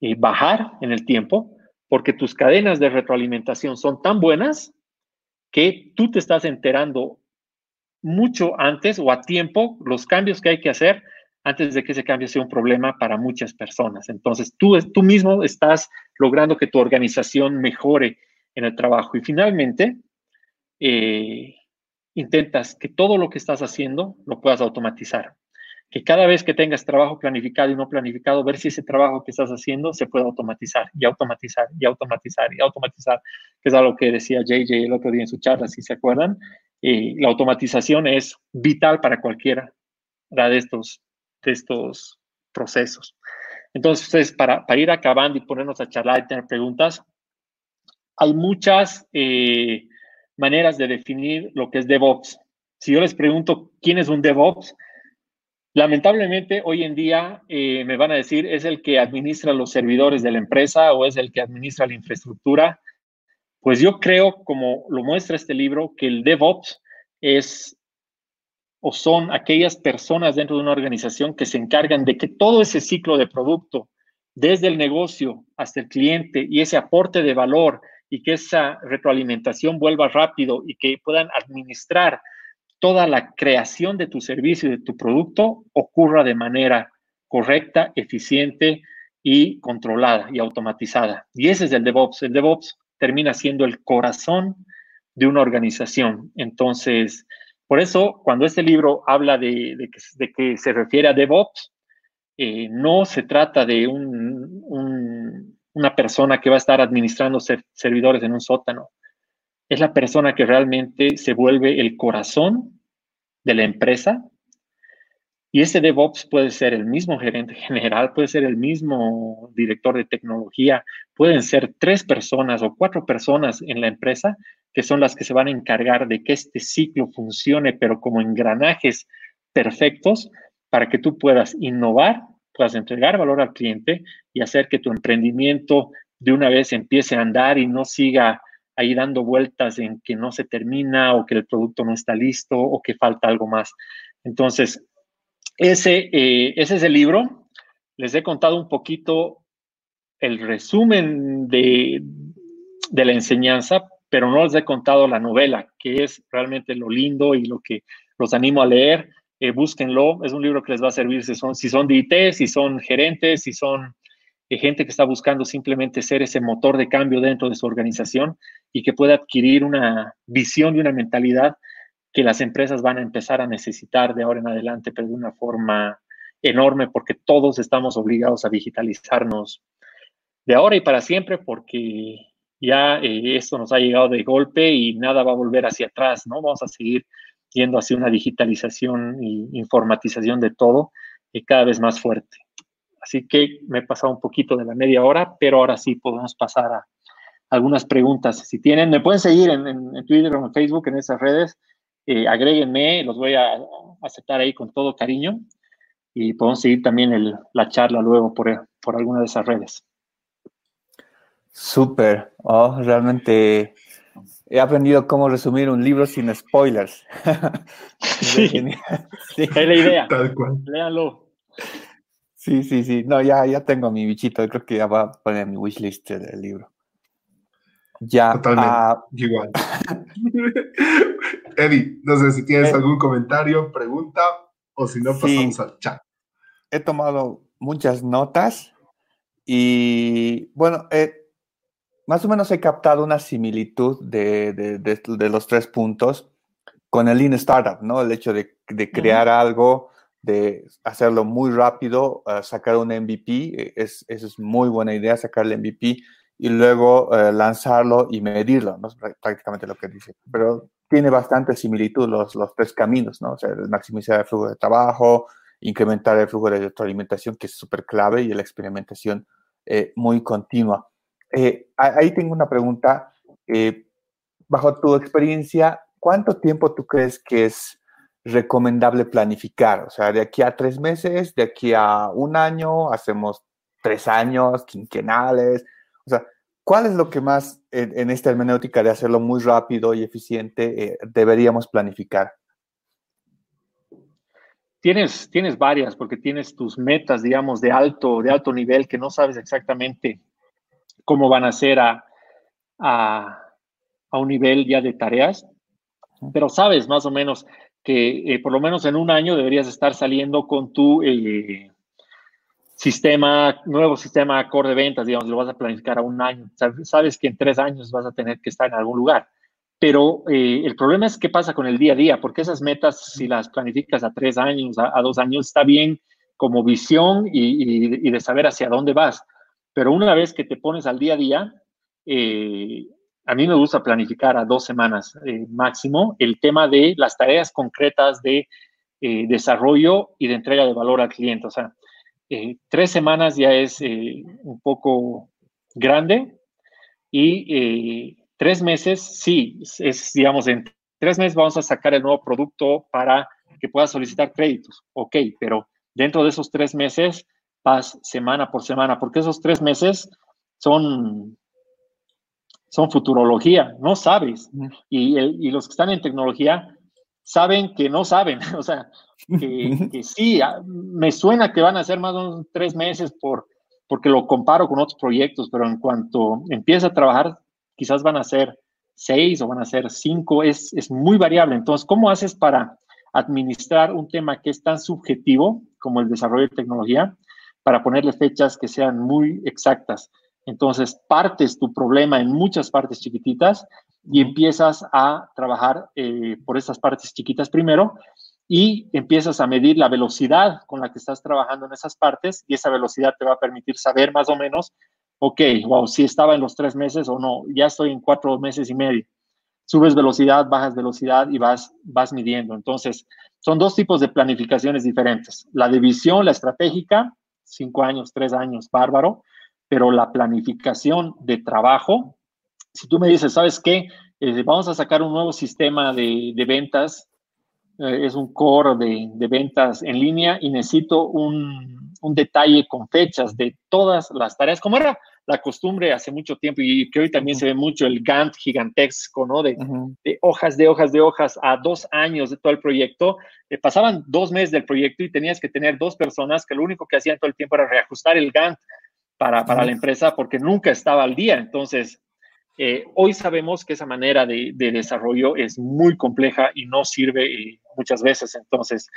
eh, bajar en el tiempo porque tus cadenas de retroalimentación son tan buenas que tú te estás enterando mucho antes o a tiempo los cambios que hay que hacer antes de que ese cambio sea un problema para muchas personas. Entonces, tú, tú mismo estás logrando que tu organización mejore en el trabajo. Y finalmente, eh, intentas que todo lo que estás haciendo lo puedas automatizar. Que cada vez que tengas trabajo planificado y no planificado, ver si ese trabajo que estás haciendo se puede automatizar y automatizar y automatizar y automatizar, que es algo que decía JJ el otro día en su charla, si se acuerdan. Eh, la automatización es vital para cualquiera de estos de estos procesos. Entonces, para, para ir acabando y ponernos a charlar y tener preguntas, hay muchas eh, maneras de definir lo que es DevOps. Si yo les pregunto quién es un DevOps, lamentablemente hoy en día eh, me van a decir es el que administra los servidores de la empresa o es el que administra la infraestructura. Pues yo creo, como lo muestra este libro, que el DevOps es o son aquellas personas dentro de una organización que se encargan de que todo ese ciclo de producto, desde el negocio hasta el cliente y ese aporte de valor y que esa retroalimentación vuelva rápido y que puedan administrar toda la creación de tu servicio y de tu producto ocurra de manera correcta, eficiente y controlada y automatizada. Y ese es el DevOps. El DevOps termina siendo el corazón de una organización. Entonces, por eso, cuando este libro habla de, que, se refiere a DevOps, eh, no se trata de una persona que va a estar administrando servidores en un sótano. Es la persona que realmente se vuelve el corazón de la empresa. Y ese DevOps puede ser el mismo gerente general, puede ser el mismo director de tecnología, pueden ser tres personas o cuatro personas en la empresa que son las que se van a encargar de que este ciclo funcione, pero como engranajes perfectos para que tú puedas innovar, puedas entregar valor al cliente y hacer que tu emprendimiento de una vez empiece a andar y no siga ahí dando vueltas en que no se termina o que el producto no está listo o que falta algo más. Entonces, ese, eh, ese es el libro. Les he contado un poquito el resumen de, de la enseñanza, pero no les he contado la novela, que es realmente lo lindo y lo que los animo a leer. Eh, búsquenlo, es un libro que les va a servir si son, si son de IT, si son gerentes, si son eh, gente que está buscando simplemente ser ese motor de cambio dentro de su organización y que pueda adquirir una visión y una mentalidad que las empresas van a empezar a necesitar de ahora en adelante, pero de una forma enorme, porque todos estamos obligados a digitalizarnos de ahora y para siempre, porque ya eh, esto nos ha llegado de golpe y nada va a volver hacia atrás, ¿no? Vamos a seguir yendo hacia una digitalización e informatización de todo y cada vez más fuerte. Así que me he pasado un poquito de la media hora, pero ahora sí podemos pasar a algunas preguntas. Si tienen, me pueden seguir en, Twitter o en Facebook, en esas redes, eh, agréguenme, los voy a aceptar ahí con todo cariño y podemos seguir también la charla luego por, por alguna de esas redes. Súper. Oh, realmente he aprendido cómo resumir un libro sin spoilers. sí. sí. Es la idea. Tal cual. Léanlo. Sí, sí, sí. No, ya, ya tengo mi bichito. Creo que ya va a poner mi wishlist del libro. Ya. Totalmente. Ah, igual. Eddie, no sé si tienes eh, algún comentario, pregunta, o si no, pasamos al chat. He tomado muchas notas y, bueno, eh, más o menos he captado una similitud de, de, de, los tres puntos con el Lean Startup, ¿no? El hecho de, crear algo, de hacerlo muy rápido, uh, sacar un MVP, e, es, eso es muy buena idea, sacar el MVP y luego uh, lanzarlo y medirlo, ¿no? Prácticamente lo que dice. Pero tiene bastante similitud los, los tres caminos, ¿no? O sea, maximizar el flujo de trabajo, incrementar el flujo de retroalimentación, que es súper clave, y la experimentación eh, muy continua. Eh, ahí tengo una pregunta. Eh, bajo tu experiencia, ¿cuánto tiempo tú crees que es recomendable planificar? O sea, de aquí a tres meses, de aquí a un año, hacemos tres años, quinquenales. O sea, ¿cuál es lo que más en, esta hermenéutica de hacerlo muy rápido y eficiente deberíamos planificar? Tienes, tienes varias, porque tienes tus metas, digamos, de alto, de alto nivel que no sabes exactamente cómo van a ser a, a, un nivel ya de tareas, pero sabes más o menos que eh, por lo menos en un año deberías estar saliendo con tu eh, sistema, nuevo sistema core de ventas, digamos, lo vas a planificar a un año. Sabes que en tres años vas a tener que estar en algún lugar. Pero eh, el problema es qué pasa con el día a día, porque esas metas, si las planificas a tres años, a, dos años, está bien como visión y, de saber hacia dónde vas. Pero una vez que te pones al día a día, eh, a mí me gusta planificar a dos semanas eh, máximo el tema de las tareas concretas de desarrollo y de entrega de valor al cliente. O sea, tres semanas ya es un poco grande y Tres meses, sí, es, digamos, en tres meses vamos a sacar el nuevo producto para que puedas solicitar créditos. Ok, pero dentro de esos tres meses vas semana por semana, porque esos tres meses son, son futurología, no sabes. Y, y los que están en tecnología saben que no saben, o sea, que, que, sí, ah, me suena que van a ser más o menos tres meses por, porque lo comparo con otros proyectos, pero en cuanto empieza a trabajar, quizás van a ser seis o van a ser cinco, es, es muy variable. Entonces, ¿cómo haces para administrar un tema que es tan subjetivo como el desarrollo de tecnología para ponerle fechas que sean muy exactas? Entonces, partes tu problema en muchas partes chiquititas y empiezas a trabajar eh, por esas partes chiquitas primero y empiezas a medir la velocidad con la que estás trabajando en esas partes y esa velocidad te va a permitir saber más o menos ok, wow, si estaba en los tres meses o no, ya estoy en cuatro meses y medio. Subes velocidad, bajas velocidad y vas, vas midiendo. Entonces, son dos tipos de planificaciones diferentes. La división, la estratégica, cinco años, tres años, bárbaro, pero la planificación de trabajo, si tú me dices, ¿sabes qué? Eh, vamos a sacar un nuevo sistema de, de ventas, eh, es un core de, de, ventas en línea y necesito un, un detalle con fechas de todas las tareas, como era la costumbre hace mucho tiempo y que hoy también se ve mucho el Gantt gigantesco, ¿no? De, hojas, de hojas, de hojas a dos años de todo el proyecto. Eh, pasaban dos meses del proyecto y tenías que tener dos personas que lo único que hacían todo el tiempo era reajustar el Gantt para, para la empresa porque nunca estaba al día. Entonces, eh, hoy sabemos que esa manera de, de, desarrollo es muy compleja y no sirve eh, muchas veces. Entonces,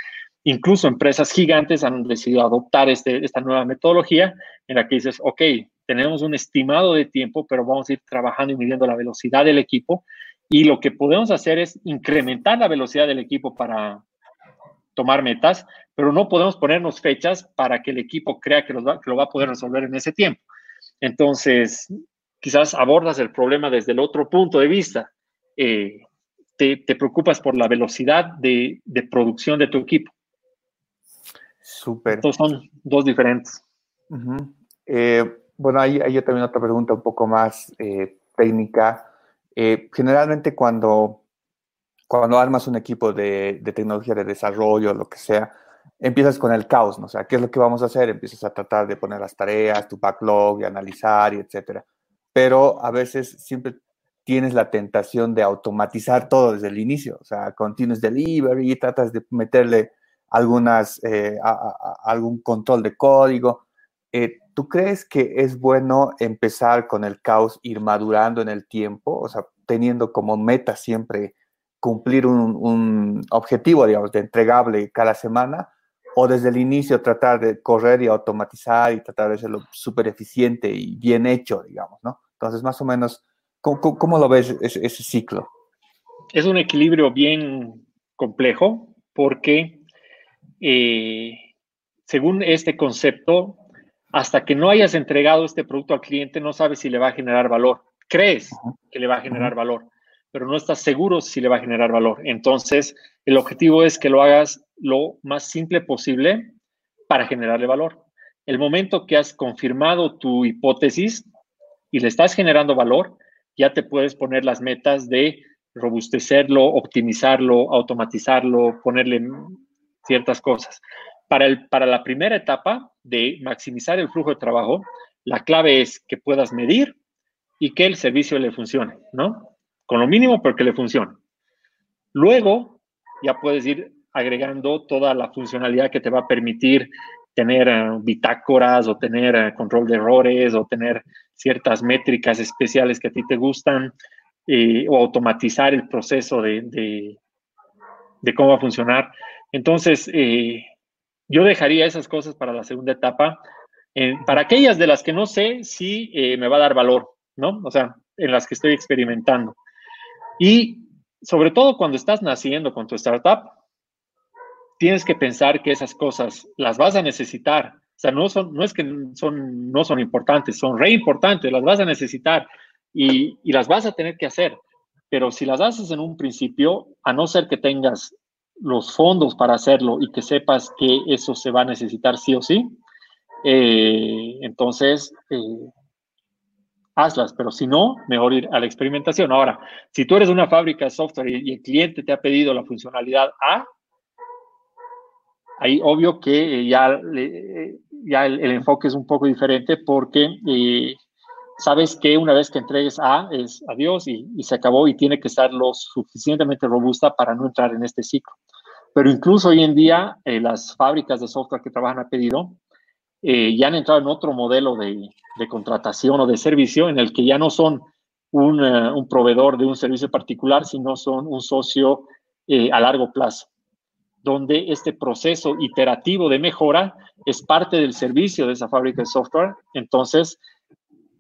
incluso empresas gigantes han decidido adoptar este, esta nueva metodología en la que dices, ok, tenemos un estimado de tiempo, pero vamos a ir trabajando y midiendo la velocidad del equipo. Y lo que podemos hacer es incrementar la velocidad del equipo para tomar metas, pero no podemos ponernos fechas para que el equipo crea que, lo va a poder resolver en ese tiempo. Entonces, quizás abordas el problema desde el otro punto de vista. Eh, te, preocupas por la velocidad de, producción de tu equipo. Súper. Entonces son dos diferentes. Bueno, ahí hay también otra pregunta un poco más eh, técnica. Eh, generalmente cuando, cuando armas un equipo de, de, tecnología de desarrollo, lo que sea, empiezas con el caos, ¿no? O sea, ¿qué es lo que vamos a hacer? Empiezas a tratar de poner las tareas, tu backlog, y analizar, y etcétera. Pero a veces siempre tienes la tentación de automatizar todo desde el inicio, o sea, continuous delivery, tratas de meterle algunas, eh, algún control de código. Eh, ¿Tú crees que es bueno empezar con el caos, ir madurando en el tiempo, o sea, teniendo como meta siempre cumplir un, objetivo, digamos, de entregable cada semana? ¿O desde el inicio tratar de correr y automatizar y tratar de hacerlo súper eficiente y bien hecho, digamos, ¿no? Entonces, más o menos, ¿cómo, lo ves ese, ciclo? Es un equilibrio bien complejo porque, eh, según este concepto, hasta que no hayas entregado este producto al cliente, no sabes si le va a generar valor. Crees que le va a generar valor, pero no estás seguro si le va a generar valor. Entonces, el objetivo es que lo hagas lo más simple posible para generarle valor. El momento que has confirmado tu hipótesis y le estás generando valor, ya te puedes poner las metas de robustecerlo, optimizarlo, automatizarlo, ponerle ciertas cosas. Para, el, para la primera etapa de maximizar el flujo de trabajo, la clave es que puedas medir y que el servicio le funcione, ¿no? Con lo mínimo, pero que le funcione. Luego, ya puedes ir agregando toda la funcionalidad que te va a permitir tener eh, bitácoras o tener eh, control de errores o tener ciertas métricas especiales que a ti te gustan eh, o automatizar el proceso de, de, cómo va a funcionar. Entonces, yo dejaría esas cosas para la segunda etapa. para aquellas de las que no sé si me va a dar valor, ¿no? O sea, en las que estoy experimentando. Y sobre todo cuando estás naciendo con tu startup, tienes que pensar que esas cosas las vas a necesitar. O sea, no, son, no es que son, no son importantes, son re importantes, las vas a necesitar y, y las vas a tener que hacer. Pero si las haces en un principio, a no ser que tengas los fondos para hacerlo y que sepas que eso se va a necesitar sí o sí, eh, entonces eh, hazlas, pero si no, mejor ir a la experimentación. Ahora, si tú eres una fábrica de software y, el cliente te ha pedido la funcionalidad A, ahí obvio que eh, ya, ya el, enfoque es un poco diferente porque sabes que una vez que entregues A es adiós y, se acabó y tiene que estar lo suficientemente robusta para no entrar en este ciclo. Pero incluso hoy en día eh, las fábricas de software que trabajan a pedido ya han entrado en otro modelo de, contratación o de servicio en el que ya no son un, un proveedor de un servicio particular, sino son un socio a largo plazo donde este proceso iterativo de mejora es parte del servicio de esa fábrica de software. Entonces,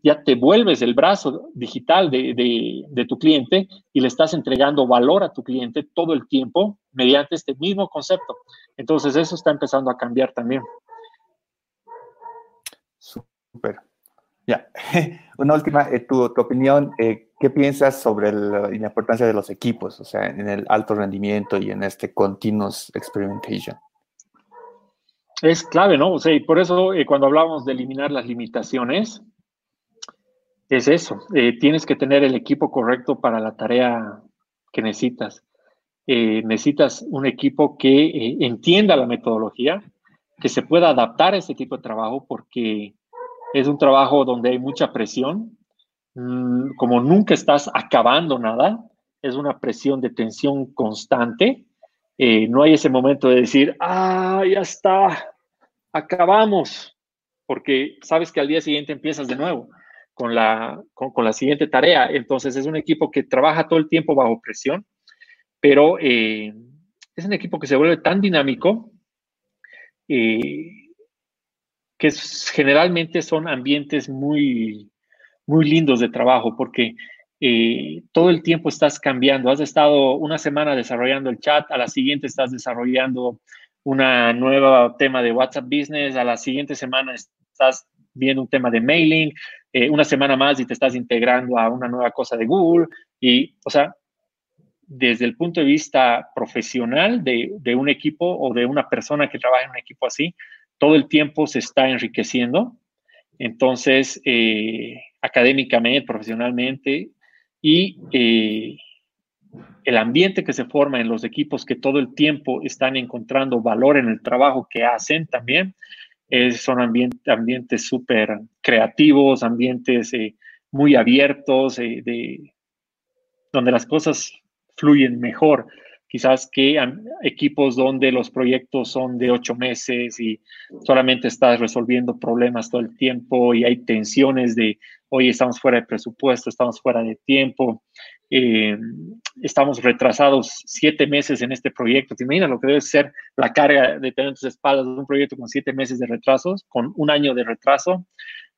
ya te vuelves el brazo digital de, tu cliente y le estás entregando valor a tu cliente todo el tiempo mediante este mismo concepto. Entonces, eso está empezando a cambiar también. Súper. Ya, una última, eh, tu, opinión, eh, ¿qué piensas sobre la, importancia de los equipos, o sea, en el alto rendimiento y en este continuous experimentation? Es clave, ¿no? O sea, y por eso eh, cuando hablamos de eliminar las limitaciones, es eso, tienes que tener el equipo correcto para la tarea que necesitas. necesitas un equipo que entienda la metodología, que se pueda adaptar a este tipo de trabajo, porque es un trabajo donde hay mucha presión. Mm, como nunca estás acabando nada, es una presión de tensión constante. Eh, no hay ese momento de decir, ah, ya está, acabamos, porque sabes que al día siguiente empiezas de nuevo con la, con, la siguiente tarea. Entonces es un equipo que trabaja todo el tiempo bajo presión, pero eh, es un equipo que se vuelve tan dinámico. Eh, que generalmente son ambientes muy, muy lindos de trabajo porque eh, todo el tiempo estás cambiando. Has estado una semana desarrollando el chat, a la siguiente estás desarrollando una nueva tema de WhatsApp Business, a la siguiente semana estás viendo un tema de mailing, eh, una semana más y te estás integrando a una nueva cosa de Google. Y, o sea, desde el punto de vista profesional de, un equipo o de una persona que trabaja en un equipo así, todo el tiempo se está enriqueciendo. Entonces, eh, académicamente, profesionalmente, y eh, el ambiente que se forma en los equipos que todo el tiempo están encontrando valor en el trabajo que hacen también, son ambientes súper creativos, ambientes eh, muy abiertos, de, donde las cosas fluyen mejor. Quizás que equipos donde los proyectos son de ocho meses y solamente estás resolviendo problemas todo el tiempo y hay tensiones de, hoy estamos fuera de presupuesto, estamos fuera de tiempo, eh, estamos retrasados siete meses en este proyecto. ¿Te imaginas lo que debe ser la carga de tener en tus espaldas un proyecto con siete meses de retrasos, con un año de retraso?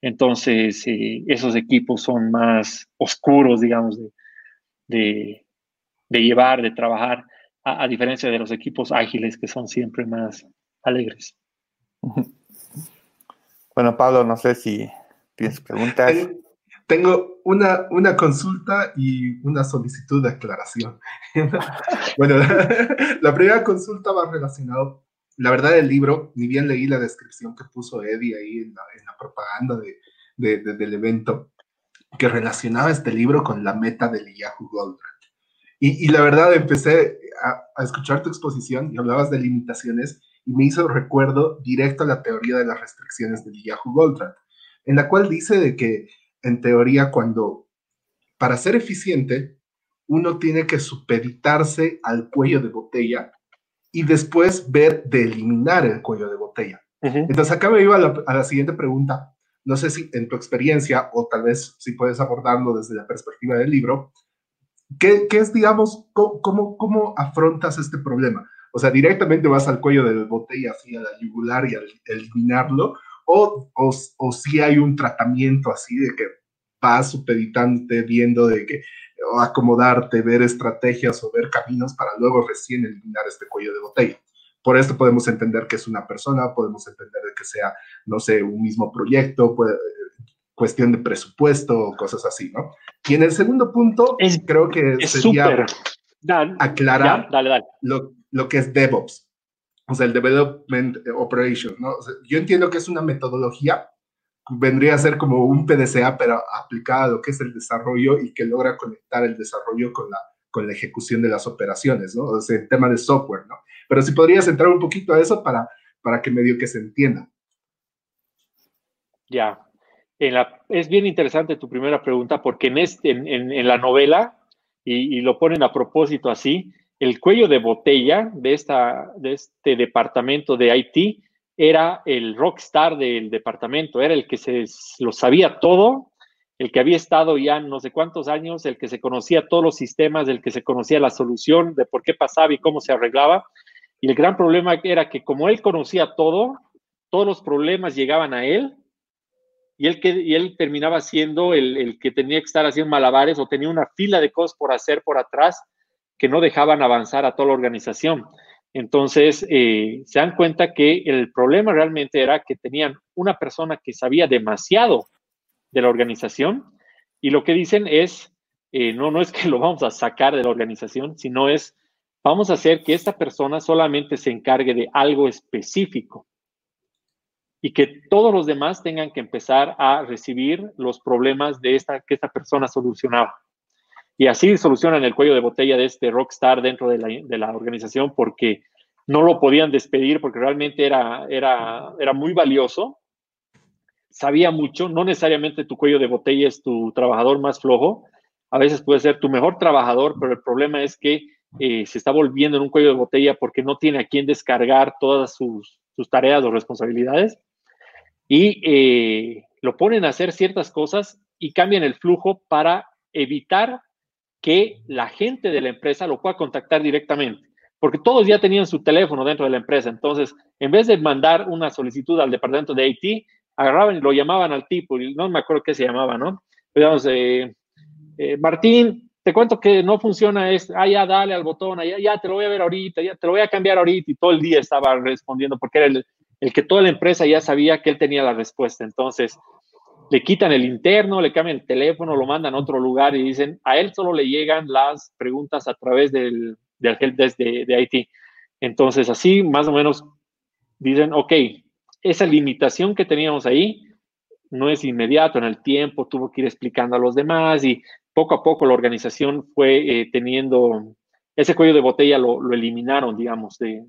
Entonces, eh, esos equipos son más oscuros, digamos, de, de llevar, de trabajar a, diferencia de los equipos ágiles que son siempre más alegres. Bueno, Pablo, no sé si tienes preguntas. Tengo una, una consulta y una solicitud de aclaración. bueno, la, primera consulta va relacionado, la verdad del libro, ni bien leí la descripción que puso Eddie ahí en la, propaganda de, del evento, que relacionaba este libro con la meta del Yahoo Goldratt. Y, y, la verdad empecé a, a, escuchar tu exposición y hablabas de limitaciones y me hizo recuerdo directo a la teoría de las restricciones del Yahoo Goldratt, en la cual dice de que en teoría cuando para ser eficiente uno tiene que supeditarse al cuello de botella y después ver de eliminar el cuello de botella. Entonces acá me iba a la, siguiente pregunta. No sé si en tu experiencia o tal vez si puedes abordarlo desde la perspectiva del libro, ¿qué, qué es, digamos, cómo, cómo, afrontas este problema? O sea, directamente vas al cuello de la botella, así a la yugular y a eliminarlo, o, o, si hay un tratamiento así de que vas supeditante viendo de que acomodarte, ver estrategias o ver caminos para luego recién eliminar este cuello de botella. Por esto podemos entender que es una persona, podemos entender de que sea, no sé, un mismo proyecto, puede, cuestión de presupuesto o cosas así, ¿no? Y en el segundo punto, es, creo que sería aclarar Lo, lo que es DevOps o sea, el Development Operation, ¿no? yo entiendo que es una metodología, vendría a ser como un PDCA, pero aplicada a lo que es el desarrollo y que logra conectar el desarrollo con la, con la ejecución de las operaciones, ¿no? O sea, el tema de software, ¿no? Pero si podrías entrar un poquito a eso para, para que medio que se entienda. Ya. Es bien interesante tu primera pregunta porque en, este, en, en, la novela, y, lo ponen a propósito así, el cuello de botella de, este departamento de Haití era el rockstar del departamento, era el que se lo sabía todo, el que había estado ya no sé cuántos años, el que se conocía todos los sistemas, el que se conocía la solución de por qué pasaba y cómo se arreglaba. Y el gran problema era que como él conocía todo, todos los problemas llegaban a él y él, que, terminaba siendo el, el que tenía que estar haciendo malabares o tenía una fila de cosas por hacer por atrás que no dejaban avanzar a toda la organización. Entonces, eh, se dan cuenta que el problema realmente era que tenían una persona que sabía demasiado de la organización y lo que dicen es, eh, no, no es que lo vamos a sacar de la organización, sino es, vamos a hacer que esta persona solamente se encargue de algo específico y que todos los demás tengan que empezar a recibir los problemas de esta, que esta persona solucionaba. Y así solucionan el cuello de botella de este rockstar dentro de la, de la organización porque no lo podían despedir porque realmente era, era, era muy valioso, sabía mucho, no necesariamente tu cuello de botella es tu trabajador más flojo, a veces puede ser tu mejor trabajador, pero el problema es que eh, se está volviendo en un cuello de botella porque no tiene a quién descargar todas sus, sus tareas o responsabilidades y eh, lo ponen a hacer ciertas cosas y cambian el flujo para evitar que la gente de la empresa lo pueda contactar directamente, porque todos ya tenían su teléfono dentro de la empresa. Entonces, en vez de mandar una solicitud al departamento de IT, agarraban y lo llamaban al tipo, y no me acuerdo qué se llamaba, ¿no? Digamos, eh, eh, Martín, te cuento que no funciona esto, ah, ya, dale al botón, ya, ya, te lo voy a ver ahorita, ya, te lo voy a cambiar ahorita, y todo el día estaba respondiendo, porque era el que toda la empresa ya sabía que él tenía la respuesta. Entonces, le quitan el interno, le cambian el teléfono, lo mandan a otro lugar y dicen, a él solo le llegan las preguntas a través del, del helpdesk de, de IT. Entonces, así más o menos dicen, ok, esa limitación que teníamos ahí no es inmediato en el tiempo, tuvo que ir explicando a los demás y poco a poco la organización fue eh, teniendo ese cuello de botella, lo, lo eliminaron, digamos, de,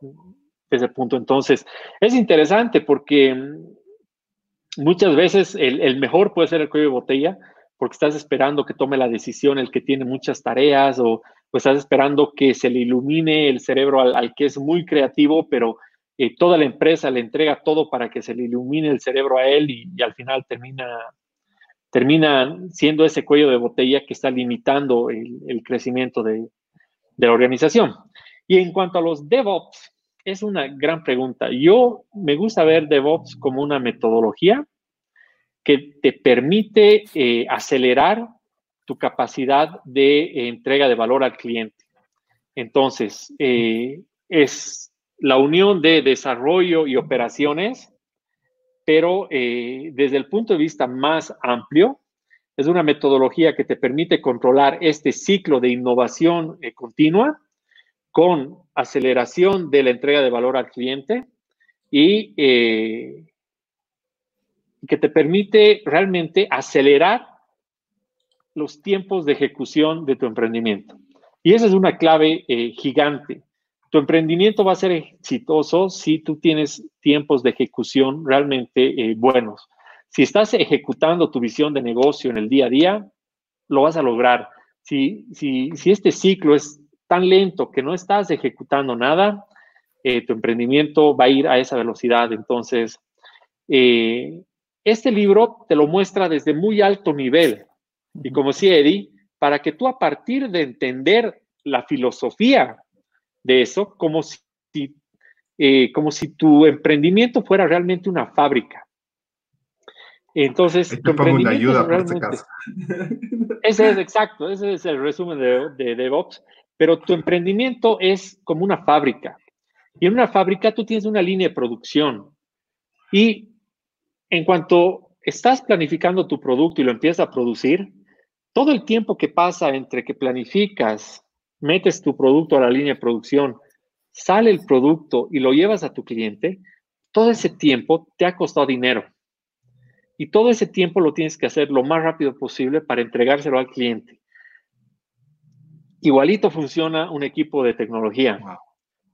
de ese punto. Entonces, es interesante porque muchas veces el, mejor puede ser el cuello de botella porque estás esperando que tome la decisión el que tiene muchas tareas o pues estás esperando que se le ilumine el cerebro al, que es muy creativo, pero eh, toda la empresa le entrega todo para que se le ilumine el cerebro a él y, al final termina, termina siendo ese cuello de botella que está limitando el, crecimiento de, de la organización. Y en cuanto a los DevOps, es una gran pregunta. Yo me gusta ver DevOps como una metodología que te permite eh, acelerar tu capacidad de eh, entrega de valor al cliente. Entonces, eh, es la unión de desarrollo y operaciones, pero desde el punto de vista más amplio, es una metodología que te permite controlar este ciclo de innovación continua con aceleración de la entrega de valor al cliente y eh, que te permite realmente acelerar los tiempos de ejecución de tu emprendimiento. Y esa es una clave eh, gigante. Tu emprendimiento va a ser exitoso si tú tienes tiempos de ejecución realmente eh, buenos. Si estás ejecutando tu visión de negocio en el día a día, lo vas a lograr. Si, si, si este ciclo es tan lento que no estás ejecutando nada, eh, tu emprendimiento va a ir a esa velocidad. Entonces, este libro te lo muestra desde muy alto nivel. Y como decía Eddie, para que tú a partir de entender la filosofía de eso, como si, eh, como si tu emprendimiento fuera realmente una fábrica. Entonces, emprendimiento ayuda realmente, ese es exacto, ese es el resumen de, de DevOps, pero tu emprendimiento es como una fábrica. Y en una fábrica tú tienes una línea de producción. Y en cuanto estás planificando tu producto y lo empiezas a producir, todo el tiempo que pasa entre que planificas, metes tu producto a la línea de producción, sale el producto y lo llevas a tu cliente, todo ese tiempo te ha costado dinero. Y todo ese tiempo lo tienes que hacer lo más rápido posible para entregárselo al cliente. Igualito funciona un equipo de tecnología.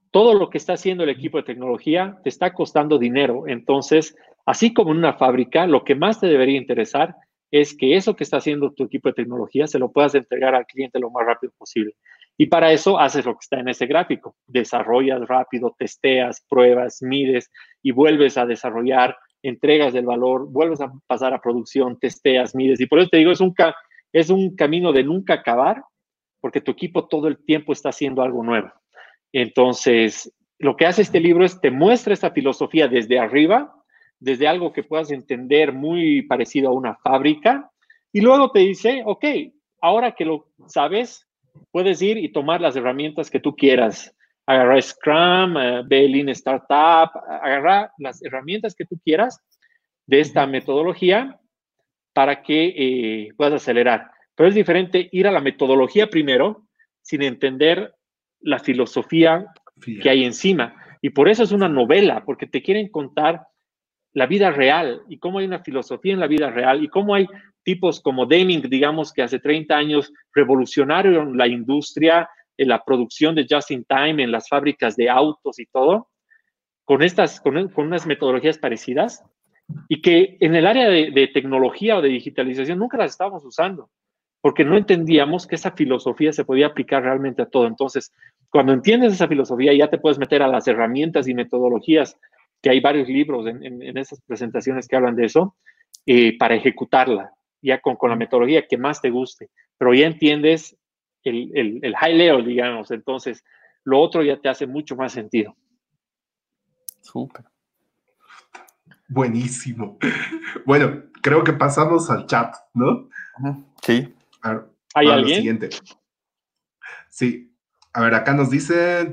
Todo lo que está haciendo el equipo de tecnología te está costando dinero. Entonces, así como en una fábrica, lo que más te debería interesar es que eso que está haciendo tu equipo de tecnología se lo puedas entregar al cliente lo más rápido posible. Y para eso haces lo que está en ese gráfico. Desarrollas rápido, testeas, pruebas, mides y vuelves a desarrollar, entregas del valor, vuelves a pasar a producción, testeas, mides. Y por eso te digo, es un, es un camino de nunca acabar, porque tu equipo todo el tiempo está haciendo algo nuevo. Entonces, lo que hace este libro es te muestra esta filosofía desde arriba desde algo que puedas entender muy parecido a una fábrica, y luego te dice, ok, ahora que lo sabes, puedes ir y tomar las herramientas que tú quieras. Agarrar Scrum, uh, Startup, agarrar las herramientas que tú quieras de esta metodología para que eh, puedas acelerar. Pero es diferente ir a la metodología primero sin entender la filosofía que hay encima. Y por eso es una novela, porque te quieren contar la vida real y cómo hay una filosofía en la vida real y cómo hay tipos como Deming, digamos, que hace 30 años revolucionaron la industria, en la producción de just in time, en las fábricas de autos y todo, con, estas, con, unas metodologías parecidas y que en el área de, de, tecnología o de digitalización nunca las estábamos usando, porque no entendíamos que esa filosofía se podía aplicar realmente a todo. Entonces, cuando entiendes esa filosofía, ya te puedes meter a las herramientas y metodologías que hay varios libros en, esas presentaciones que hablan de eso, eh, para ejecutarla, ya con, con, la metodología que más te guste, pero ya entiendes el, el, el, high level, digamos, entonces lo otro ya te hace mucho más sentido. Súper. Buenísimo. Bueno, creo que pasamos al chat, ¿no? Sí. ¿Hay alguien? Siguiente. Sí. A ver, acá nos dicen.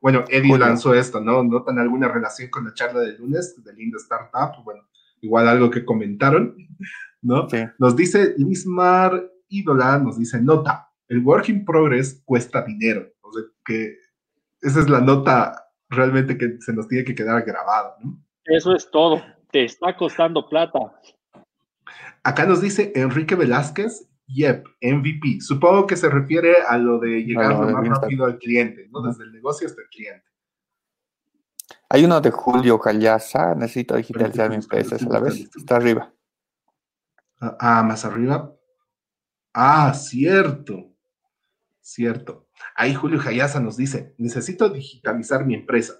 Bueno, Eddie lanzó esto, ¿no? ¿Notan alguna relación con la charla del lunes de Linda Startup? Bueno, igual algo que comentaron, ¿no? Nos dice Lismar Ídola, nos dice, nota, el work in progress cuesta dinero. O sea, que esa es la nota realmente que se nos tiene que quedar grabada, ¿no? Eso es todo, te está costando plata. Acá nos dice Enrique Velázquez, Yep, MVP. Supongo que se refiere a lo de llegar lo más rápido al cliente, ¿no? Desde el negocio hasta el cliente. Hay uno de Julio Callaza, necesito digitalizar mi empresa, a la vez. Está arriba. Ah, ah, más arriba. Ah, cierto. Cierto. Ahí Julio Callaza nos dice, necesito digitalizar mi empresa.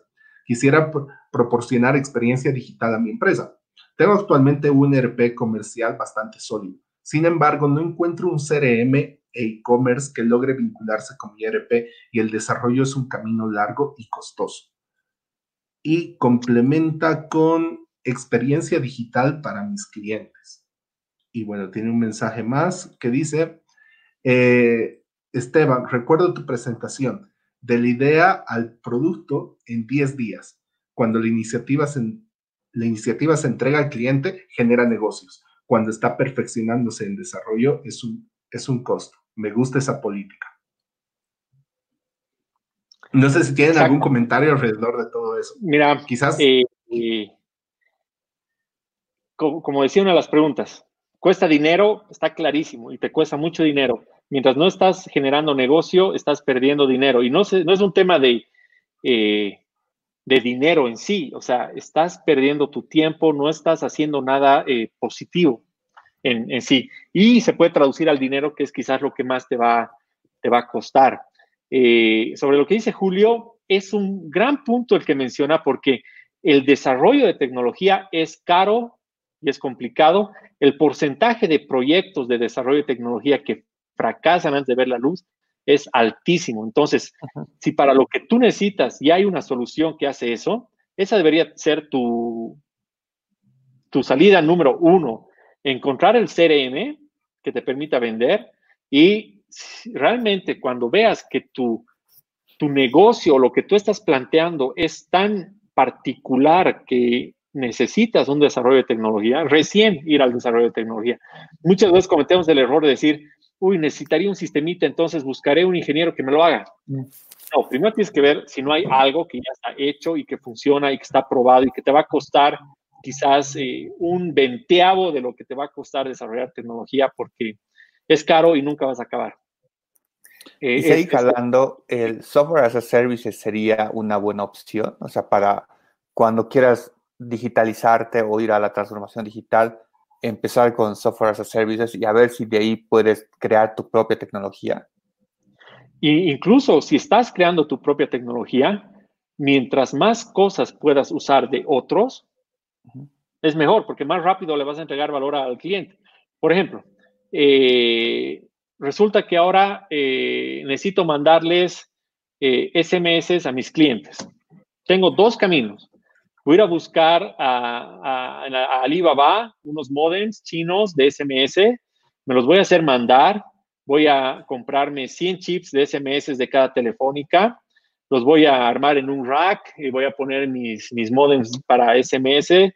Quisiera proporcionar experiencia digital a mi empresa. Tengo actualmente un ERP comercial bastante sólido sin embargo, no encuentro un CRM e-commerce que logre vincularse con mi ERP y el desarrollo es un camino largo y costoso. Y complementa con experiencia digital para mis clientes. Y bueno, tiene un mensaje más que dice, eh, Esteban, recuerdo tu presentación de la idea al producto en 10 días, cuando la iniciativa, la iniciativa se entrega al cliente, genera negocios. Cuando está perfeccionándose en desarrollo, es un, es un costo. Me gusta esa política. No sé si tienen algún comentario alrededor de todo eso. Mira, quizás. Eh, eh, como, como, decía una de las preguntas, cuesta dinero, está clarísimo, y te cuesta mucho dinero. Mientras no estás generando negocio, estás perdiendo dinero. Y no, no es un tema de, eh, de dinero en sí, o sea, estás perdiendo tu tiempo, no estás haciendo nada positivo en, en, sí. Y se puede traducir al dinero, que es quizás lo que más te va, te va a costar. Eh, sobre lo que dice Julio, es un gran punto el que menciona porque el desarrollo de tecnología es caro y es complicado. El porcentaje de proyectos de desarrollo de tecnología que fracasan antes de ver la luz es altísimo. Entonces, si para lo que tú necesitas ya hay una solución que hace eso, esa debería ser tu, tu salida número uno. Encontrar el CRM que te permita vender y realmente cuando veas que tu, tu negocio o lo que tú estás planteando es tan particular que necesitas un desarrollo de tecnología, recién ir al desarrollo de tecnología. Muchas veces cometemos el error de decir, uy, necesitaría un sistemita, entonces buscaré un ingeniero que me lo haga. Mm. No, primero tienes que ver si no hay algo que ya está hecho y que funciona y que está probado y que te va a costar quizás eh, un venteavo de lo que te va a costar desarrollar tecnología porque es caro y nunca vas a acabar. Eh, y hablando, el software as a service sería una buena opción, o sea, para cuando quieras digitalizarte o ir a la transformación digital, empezar con software as a service y a ver si de ahí puedes crear tu propia tecnología. Y incluso si estás creando tu propia tecnología, mientras más cosas puedas usar de otros, es mejor porque más rápido le vas a entregar valor al cliente. Por ejemplo, eh, resulta que ahora eh, necesito mandarles SMS eh, a mis clientes. Tengo dos caminos. Voy a ir a buscar a, Alibaba unos modems chinos de SMS, me los voy a hacer mandar, voy a comprarme 100 chips de SMS de cada telefónica, los voy a armar en un rack y voy a poner mis, mis modems para SMS,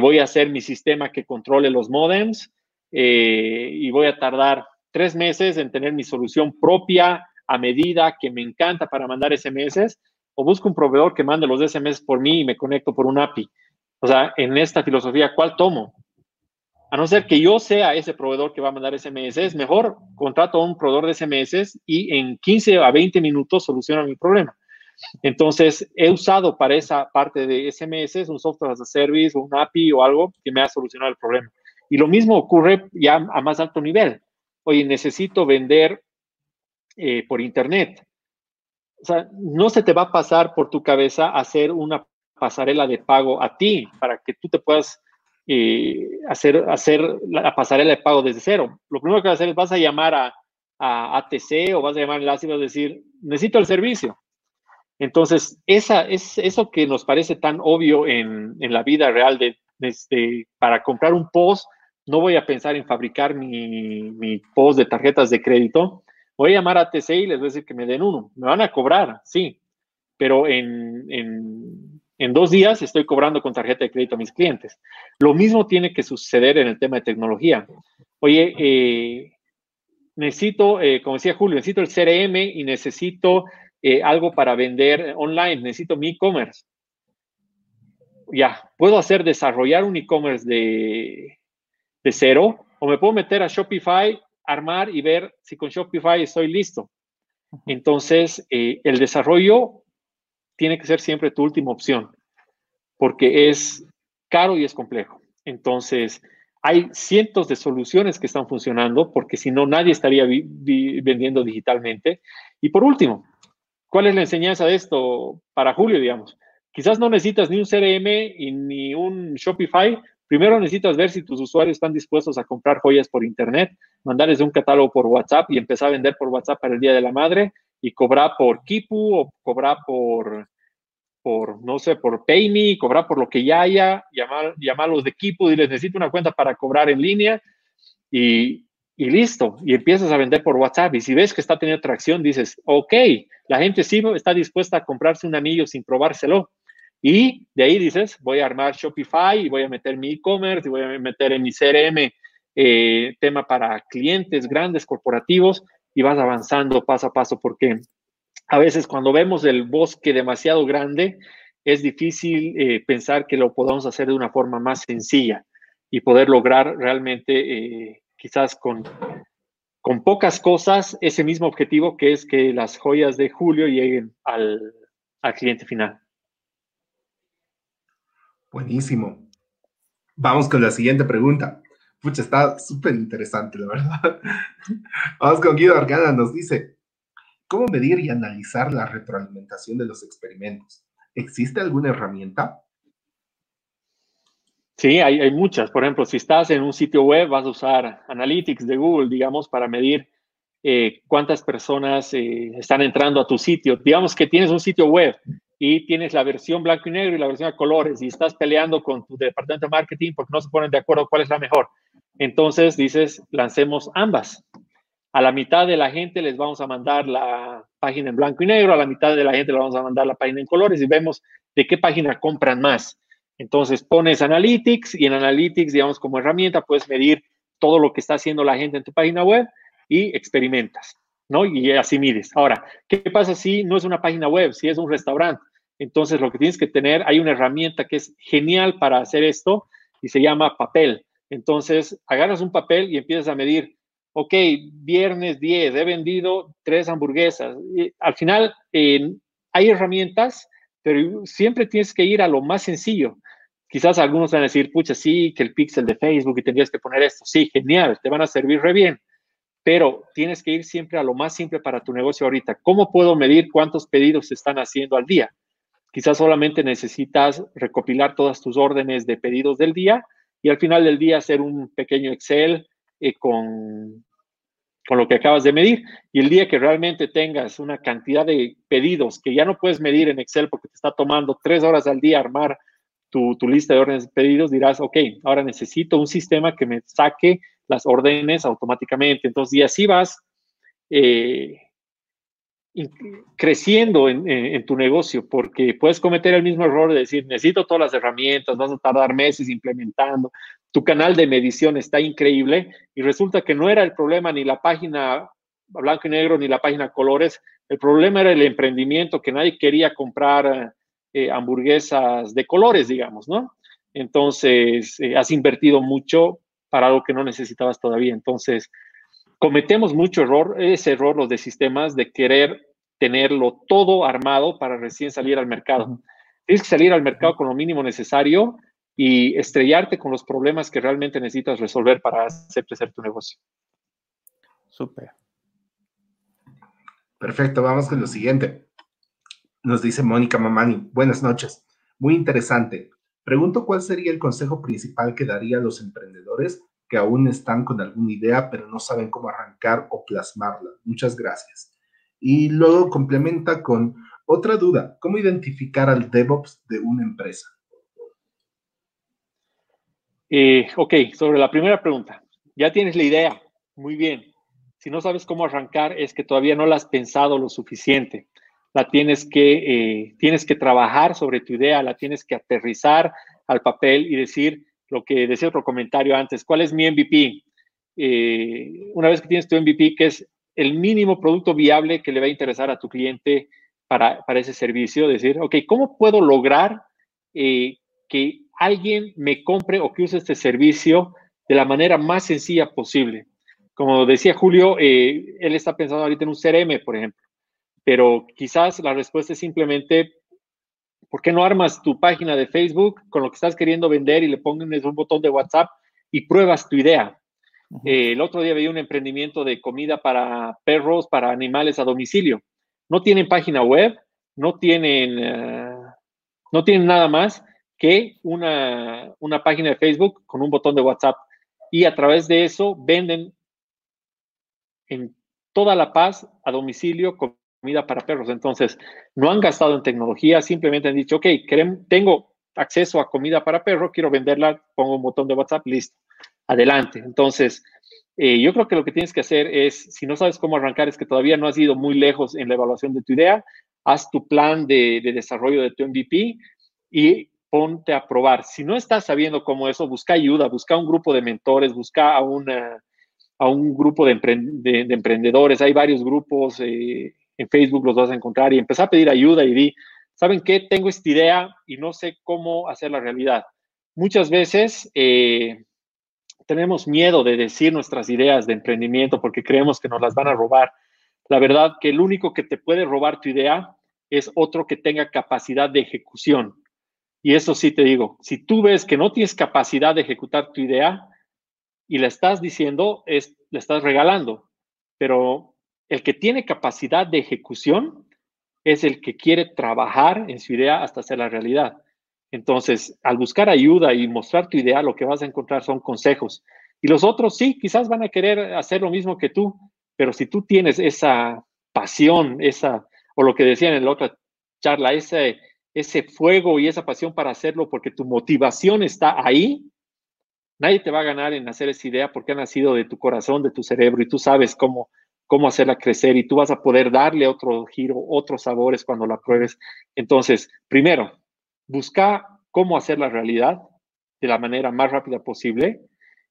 voy a hacer mi sistema que controle los modems, eh, y voy a tardar tres meses en tener mi solución propia a medida que me encanta para mandar SMS o busco un proveedor que mande los SMS por mí y me conecto por un API. O sea, en esta filosofía, ¿cuál tomo? A no ser que yo sea ese proveedor que va a mandar SMS, mejor contrato a un proveedor de SMS y en 15 a 20 minutos soluciona mi problema. Entonces, he usado para esa parte de SMS un software as a service, un API o algo que me ha solucionado el problema. Y lo mismo ocurre ya a más alto nivel. Oye, necesito vender eh, por Internet. O sea, no se te va a pasar por tu cabeza hacer una pasarela de pago a ti para que tú te puedas eh, hacer, hacer la pasarela de pago desde cero. Lo primero que vas a hacer es vas a llamar a, ATC o vas a llamar a enlace y vas a decir, necesito el servicio. Entonces, esa, es, eso que nos parece tan obvio en, en la vida real de este, para comprar un post, no voy a pensar en fabricar mi, post de tarjetas de crédito. Voy a llamar a TC y les voy a decir que me den uno. Me van a cobrar, sí, pero en, dos días estoy cobrando con tarjeta de crédito a mis clientes. Lo mismo tiene que suceder en el tema de tecnología. Oye, eh, necesito, eh, como decía Julio, necesito el CRM y necesito eh, algo para vender online, necesito mi e-commerce ya, puedo hacer desarrollar un e-commerce de, cero o me puedo meter a Shopify, armar y ver si con Shopify estoy listo. Entonces, eh, el desarrollo tiene que ser siempre tu última opción porque es caro y es complejo. Entonces, hay cientos de soluciones que están funcionando porque si no, nadie estaría vendiendo digitalmente. Y por último, ¿cuál es la enseñanza de esto para Julio, digamos? Quizás no necesitas ni un CRM y ni un Shopify. Primero necesitas ver si tus usuarios están dispuestos a comprar joyas por Internet, mandarles un catálogo por WhatsApp y empezar a vender por WhatsApp para el Día de la Madre y cobrar por Kipu o cobrar por, por no sé, por PayMe, cobrar por lo que ya haya, llamar, llamarlos de Kipu y les necesito una cuenta para cobrar en línea y, y listo. Y empiezas a vender por WhatsApp. Y si ves que está teniendo tracción, dices, ok, la gente sí está dispuesta a comprarse un anillo sin probárselo Y de ahí dices, voy a armar Shopify y voy a meter mi e-commerce y voy a meter en mi CRM eh, tema para clientes grandes, corporativos, y vas avanzando paso a paso, porque a veces cuando vemos el bosque demasiado grande, es difícil eh, pensar que lo podamos hacer de una forma más sencilla y poder lograr realmente eh, quizás con, con pocas cosas ese mismo objetivo que es que las joyas de Julio lleguen al, al cliente final. Buenísimo. Vamos con la siguiente pregunta. Pucha, está súper interesante, la verdad. Vamos con Guido Argana, nos dice, ¿cómo medir y analizar la retroalimentación de los experimentos? ¿Existe alguna herramienta? Sí, hay, muchas. Por ejemplo, si estás en un sitio web, vas a usar Analytics de Google, digamos, para medir eh, cuántas personas eh, están entrando a tu sitio. Digamos que tienes un sitio web y tienes la versión blanco y negro y la versión a colores y estás peleando con tu departamento de marketing porque no se ponen de acuerdo cuál es la mejor. Entonces dices, lancemos ambas. A la mitad de la gente les vamos a mandar la página en blanco y negro, a la mitad de la gente les vamos a mandar la página en colores y vemos de qué página compran más. Entonces pones Analytics y en Analytics, digamos, como herramienta puedes medir todo lo que está haciendo la gente en tu página web y experimentas, ¿no? Y así mides. Ahora, ¿qué pasa si no es una página web, si es un restaurante? Entonces, lo que tienes que tener, hay una herramienta que es genial para hacer esto y se llama papel. Entonces, agarras un papel y empiezas a medir, ok, viernes 10, he vendido tres hamburguesas. Y al final, hay herramientas, pero siempre tienes que ir a lo más sencillo. Quizás algunos van a decir, pucha, sí, que el pixel de Facebook y tendrías que poner esto. Sí, genial, te van a servir re bien. Pero tienes que ir siempre a lo más simple para tu negocio ahorita. ¿Cómo puedo medir cuántos pedidos se están haciendo al día? Quizás solamente necesitas recopilar todas tus órdenes de pedidos del día y al final del día hacer un pequeño Excel eh, con, con lo que acabas de medir. Y el día que realmente tengas una cantidad de pedidos que ya no puedes medir en Excel porque te está tomando tres horas al día armar tu, lista de órdenes de pedidos, dirás, ok, ahora necesito un sistema que me saque las órdenes automáticamente. Entonces, y así vas eh, creciendo en, tu negocio, porque puedes cometer el mismo error de decir, necesito todas las herramientas, vas a tardar meses implementando, tu canal de medición está increíble y resulta que no era el problema ni la página blanco y negro ni la página colores, el problema era el emprendimiento, que nadie quería comprar eh, hamburguesas de colores, digamos, ¿no? Entonces, eh, has invertido mucho para algo que no necesitabas todavía. Entonces, cometemos mucho error, ese error los de sistemas de querer tenerlo todo armado para recién salir al mercado. Tienes que salir al mercado con lo mínimo necesario y estrellarte con los problemas que realmente necesitas resolver para hacer crecer tu negocio. Súper. Perfecto, vamos con lo siguiente. Nos dice Mónica Mamani, buenas noches. Muy interesante. Pregunto cuál sería el consejo principal que daría a los emprendedores que aún están con alguna idea pero no saben cómo arrancar o plasmarla. Muchas gracias. Y luego complementa con otra duda, ¿cómo identificar al DevOps de una empresa? Eh, ok, sobre la primera pregunta, ya tienes la idea, muy bien. Si no sabes cómo arrancar es que todavía no la has pensado lo suficiente la tienes que, eh, tienes que trabajar sobre tu idea, la tienes que aterrizar al papel y decir lo que decía otro comentario antes, ¿cuál es mi MVP? Eh, una vez que tienes tu MVP, que es el mínimo producto viable que le va a interesar a tu cliente para, para ese servicio, decir, ok, ¿cómo puedo lograr eh, que alguien me compre o que use este servicio de la manera más sencilla posible? Como decía Julio, él está pensando ahorita en un CRM, por ejemplo pero quizás la respuesta es simplemente, ¿por qué no armas tu página de Facebook con lo que estás queriendo vender y le pones un botón de WhatsApp y pruebas tu idea? Eh, el otro día veía un emprendimiento de comida para perros, para animales a domicilio. No tienen página web, no tienen, eh, no tienen nada más que una, una página de Facebook con un botón de WhatsApp. Y a través de eso venden en toda La Paz a domicilio comida para perros. Entonces, no han gastado en tecnología, simplemente han dicho, ok, tengo acceso a comida para perro, quiero venderla, pongo un botón de WhatsApp, listo, adelante. Entonces, eh, yo creo que lo que tienes que hacer es, si no sabes cómo arrancar, es que todavía no has ido muy lejos en la evaluación de tu idea, haz tu plan de, desarrollo de tu MVP y ponte a probar. Si no estás sabiendo cómo eso, busca ayuda, busca un grupo de mentores, busca a, una, a un grupo de, emprendedores. Hay varios grupos eh, en Facebook, los vas a encontrar y empezar a pedir ayuda y di, ¿saben qué? Tengo esta idea y no sé cómo hacerla realidad. Muchas veces eh, tenemos miedo de decir nuestras ideas de emprendimiento porque creemos que nos las van a robar. La verdad que el único que te puede robar tu idea es otro que tenga capacidad de ejecución. Y eso sí te digo, si tú ves que no tienes capacidad de ejecutar tu idea y la estás diciendo, es, la estás regalando. Pero el que tiene capacidad de ejecución es el que quiere trabajar en su idea hasta hacerla realidad. Entonces, al buscar ayuda y mostrar tu idea, lo que vas a encontrar son consejos. Y los otros sí, quizás van a querer hacer lo mismo que tú, pero si tú tienes esa pasión, esa, o lo que decían en la otra charla, ese, ese fuego y esa pasión para hacerlo porque tu motivación está ahí, nadie te va a ganar en hacer esa idea porque ha nacido de tu corazón, de tu cerebro y tú sabes cómo, cómo hacerla crecer y tú vas a poder darle otro giro, otros sabores cuando la pruebes. Entonces, primero, busca cómo hacer la realidad de la manera más rápida posible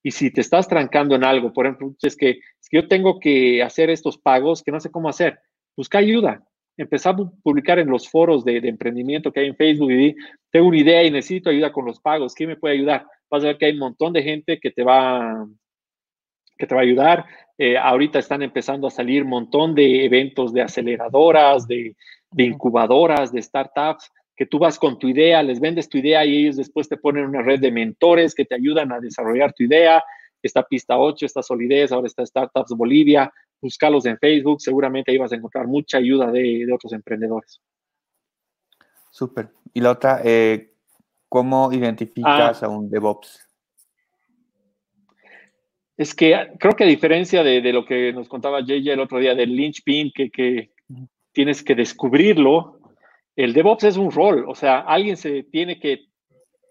y si te estás trancando en algo, por ejemplo, es que, yo tengo que hacer estos pagos que no sé cómo hacer, busca ayuda. Empezar a publicar en los foros de, emprendimiento que hay en Facebook y tengo una idea y necesito ayuda con los pagos. ¿Quién me puede ayudar? Vas a ver que hay un montón de gente que te va, que te va a ayudar. Eh, ahorita están empezando a salir un montón de eventos de aceleradoras, de, de incubadoras, de startups que tú vas con tu idea, les vendes tu idea y ellos después te ponen una red de mentores que te ayudan a desarrollar tu idea. Está Pista 8, está Solidez, ahora está Startups Bolivia. Búscalos en Facebook, seguramente ahí vas a encontrar mucha ayuda de, otros emprendedores. Súper. Y la otra, eh, ¿cómo identificas ah. a un DevOps? Es que creo que a diferencia de, lo que nos contaba JJ el otro día del linchpin, que, que tienes que descubrirlo, el DevOps es un rol, o sea, alguien se tiene que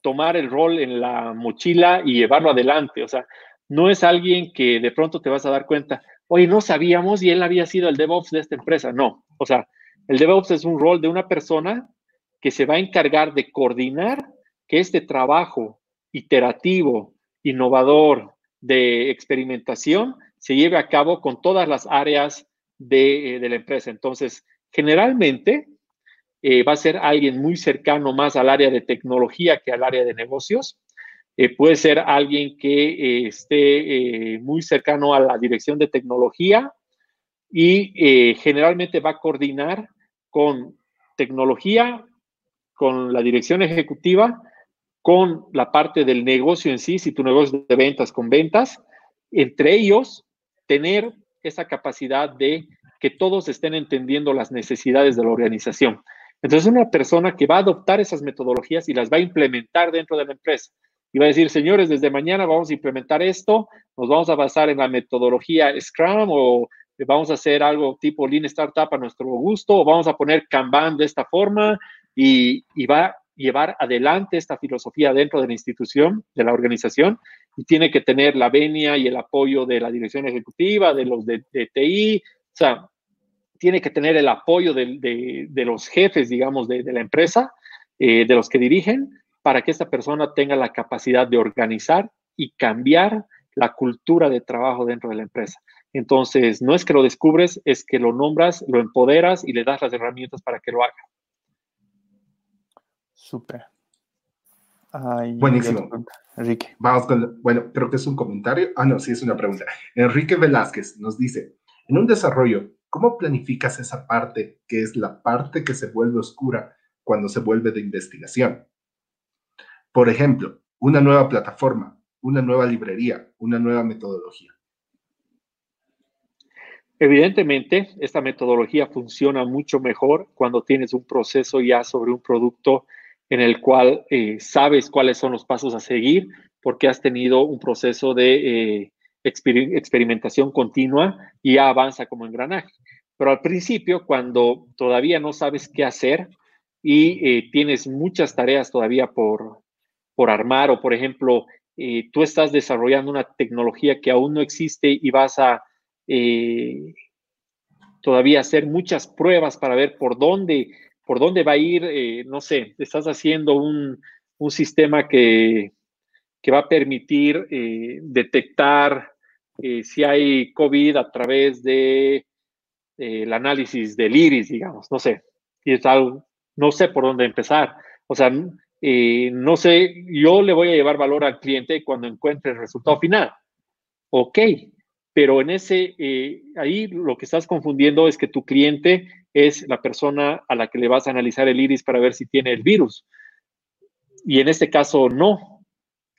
tomar el rol en la mochila y llevarlo adelante, o sea, no es alguien que de pronto te vas a dar cuenta, oye, no sabíamos y él había sido el DevOps de esta empresa, no, o sea, el DevOps es un rol de una persona que se va a encargar de coordinar que este trabajo iterativo, innovador, de experimentación, se lleve a cabo con todas las áreas de, de la empresa. Entonces, generalmente, eh, va a ser alguien muy cercano más al área de tecnología que al área de negocios. Eh, puede ser alguien que eh, esté muy cercano a la dirección de tecnología y generalmente va a coordinar con tecnología, con la dirección ejecutiva, con la parte del negocio en sí, si tu negocio de ventas con ventas, entre ellos tener esa capacidad de que todos estén entendiendo las necesidades de la organización. Entonces, una persona que va a adoptar esas metodologías y las va a implementar dentro de la empresa. Y va a decir, señores, desde mañana vamos a implementar esto, nos vamos a basar en la metodología Scrum o vamos a hacer algo tipo Lean Startup a nuestro gusto, o vamos a poner Kanban de esta forma y, va a llevar adelante esta filosofía dentro de la institución, de la organización, y tiene que tener la venia y el apoyo de la dirección ejecutiva, de los de, TI, o sea, tiene que tener el apoyo de, los jefes, digamos, de, la empresa, eh, de los que dirigen, para que esta persona tenga la capacidad de organizar y cambiar la cultura de trabajo dentro de la empresa. Entonces, no es que lo descubres, es que lo nombras, lo empoderas y le das las herramientas para que lo haga. Súper. Buenísimo. Enrique. Vamos con, bueno, creo que es un comentario. Ah, no, sí, es una pregunta. Enrique Velázquez nos dice, en un desarrollo ¿Cómo planificas esa parte que es la parte que se vuelve oscura cuando se vuelve de investigación? Por ejemplo, una nueva plataforma, una nueva librería, una nueva metodología. Evidentemente, esta metodología funciona mucho mejor cuando tienes un proceso ya sobre un producto en el cual eh, sabes cuáles son los pasos a seguir porque has tenido un proceso de eh, experimentación continua y ya avanza como engranaje. Pero al principio, cuando todavía no sabes qué hacer y eh, tienes muchas tareas todavía por, por armar o, por ejemplo, tú estás desarrollando una tecnología que aún no existe y vas a todavía hacer muchas pruebas para ver por dónde por dónde va a ir, eh, no sé, estás haciendo un, sistema que, va a permitir eh, detectar eh, si hay COVID a través de el análisis del iris, digamos, no sé, y es algo, no sé por dónde empezar. O sea, no sé, yo le voy a llevar valor al cliente cuando encuentre el resultado final. Ok, pero en ese, ahí lo que estás confundiendo es que tu cliente es la persona a la que le vas a analizar el iris para ver si tiene el virus. Y en este caso, no.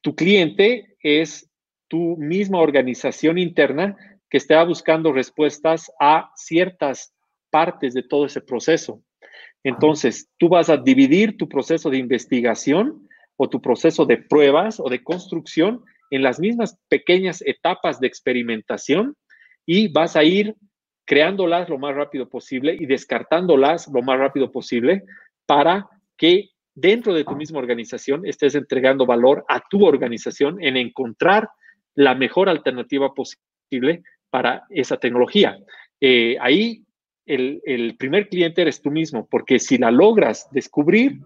Tu cliente es tu misma organización interna que está buscando respuestas a ciertas partes de todo ese proceso. Entonces, tú vas a dividir tu proceso de investigación o tu proceso de pruebas o de construcción en las mismas pequeñas etapas de experimentación y vas a ir creándolas lo más rápido posible y descartándolas lo más rápido posible para que dentro de tu misma organización estés entregando valor a tu organización en encontrar la mejor alternativa posible para esa tecnología. Eh, ahí el, el, primer cliente eres tú mismo, porque si la logras descubrir,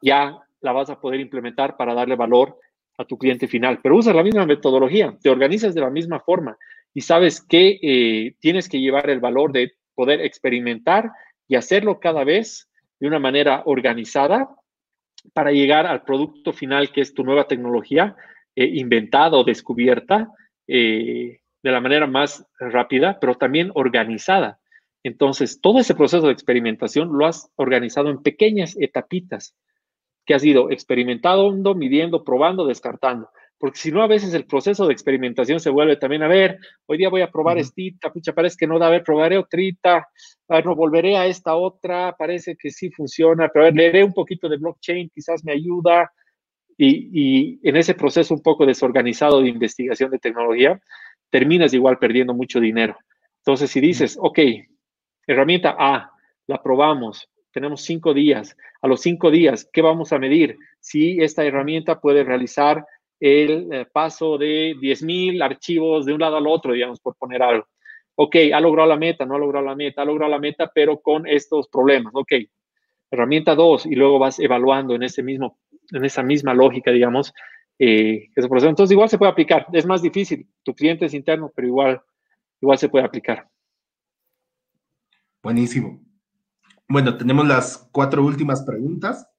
ya la vas a poder implementar para darle valor a tu cliente final. Pero usas la misma metodología, te organizas de la misma forma y sabes que eh, tienes que llevar el valor de poder experimentar y hacerlo cada vez de una manera organizada para llegar al producto final que es tu nueva tecnología eh, inventada o descubierta eh, de la manera más rápida, pero también organizada. Entonces, todo ese proceso de experimentación lo has organizado en pequeñas etapitas que has ido experimentando, midiendo, probando, descartando porque si no, a veces el proceso de experimentación se vuelve también, a ver, hoy día voy a probar esta, pucha, parece que no da, a ver, probaré otrita, a ver, no, volveré a esta otra, parece que sí funciona, pero a ver, leeré un poquito de blockchain, quizás me ayuda, y, y en ese proceso un poco desorganizado de investigación de tecnología, terminas igual perdiendo mucho dinero. Entonces, si dices, ok, herramienta A, la probamos, tenemos cinco días, a los cinco días, ¿qué vamos a medir? Si esta herramienta puede realizar el eh, paso de 10.000 archivos de un lado al otro, digamos, por poner algo. Ok, ha logrado la meta, no ha logrado la meta, ha logrado la meta, pero con estos problemas. Ok, herramienta 2 y luego vas evaluando en, ese mismo, en esa misma lógica, digamos, eh, ese proceso. Entonces, igual se puede aplicar. Es más difícil. Tu cliente es interno, pero igual, igual se puede aplicar. Buenísimo. Bueno, tenemos las cuatro últimas preguntas.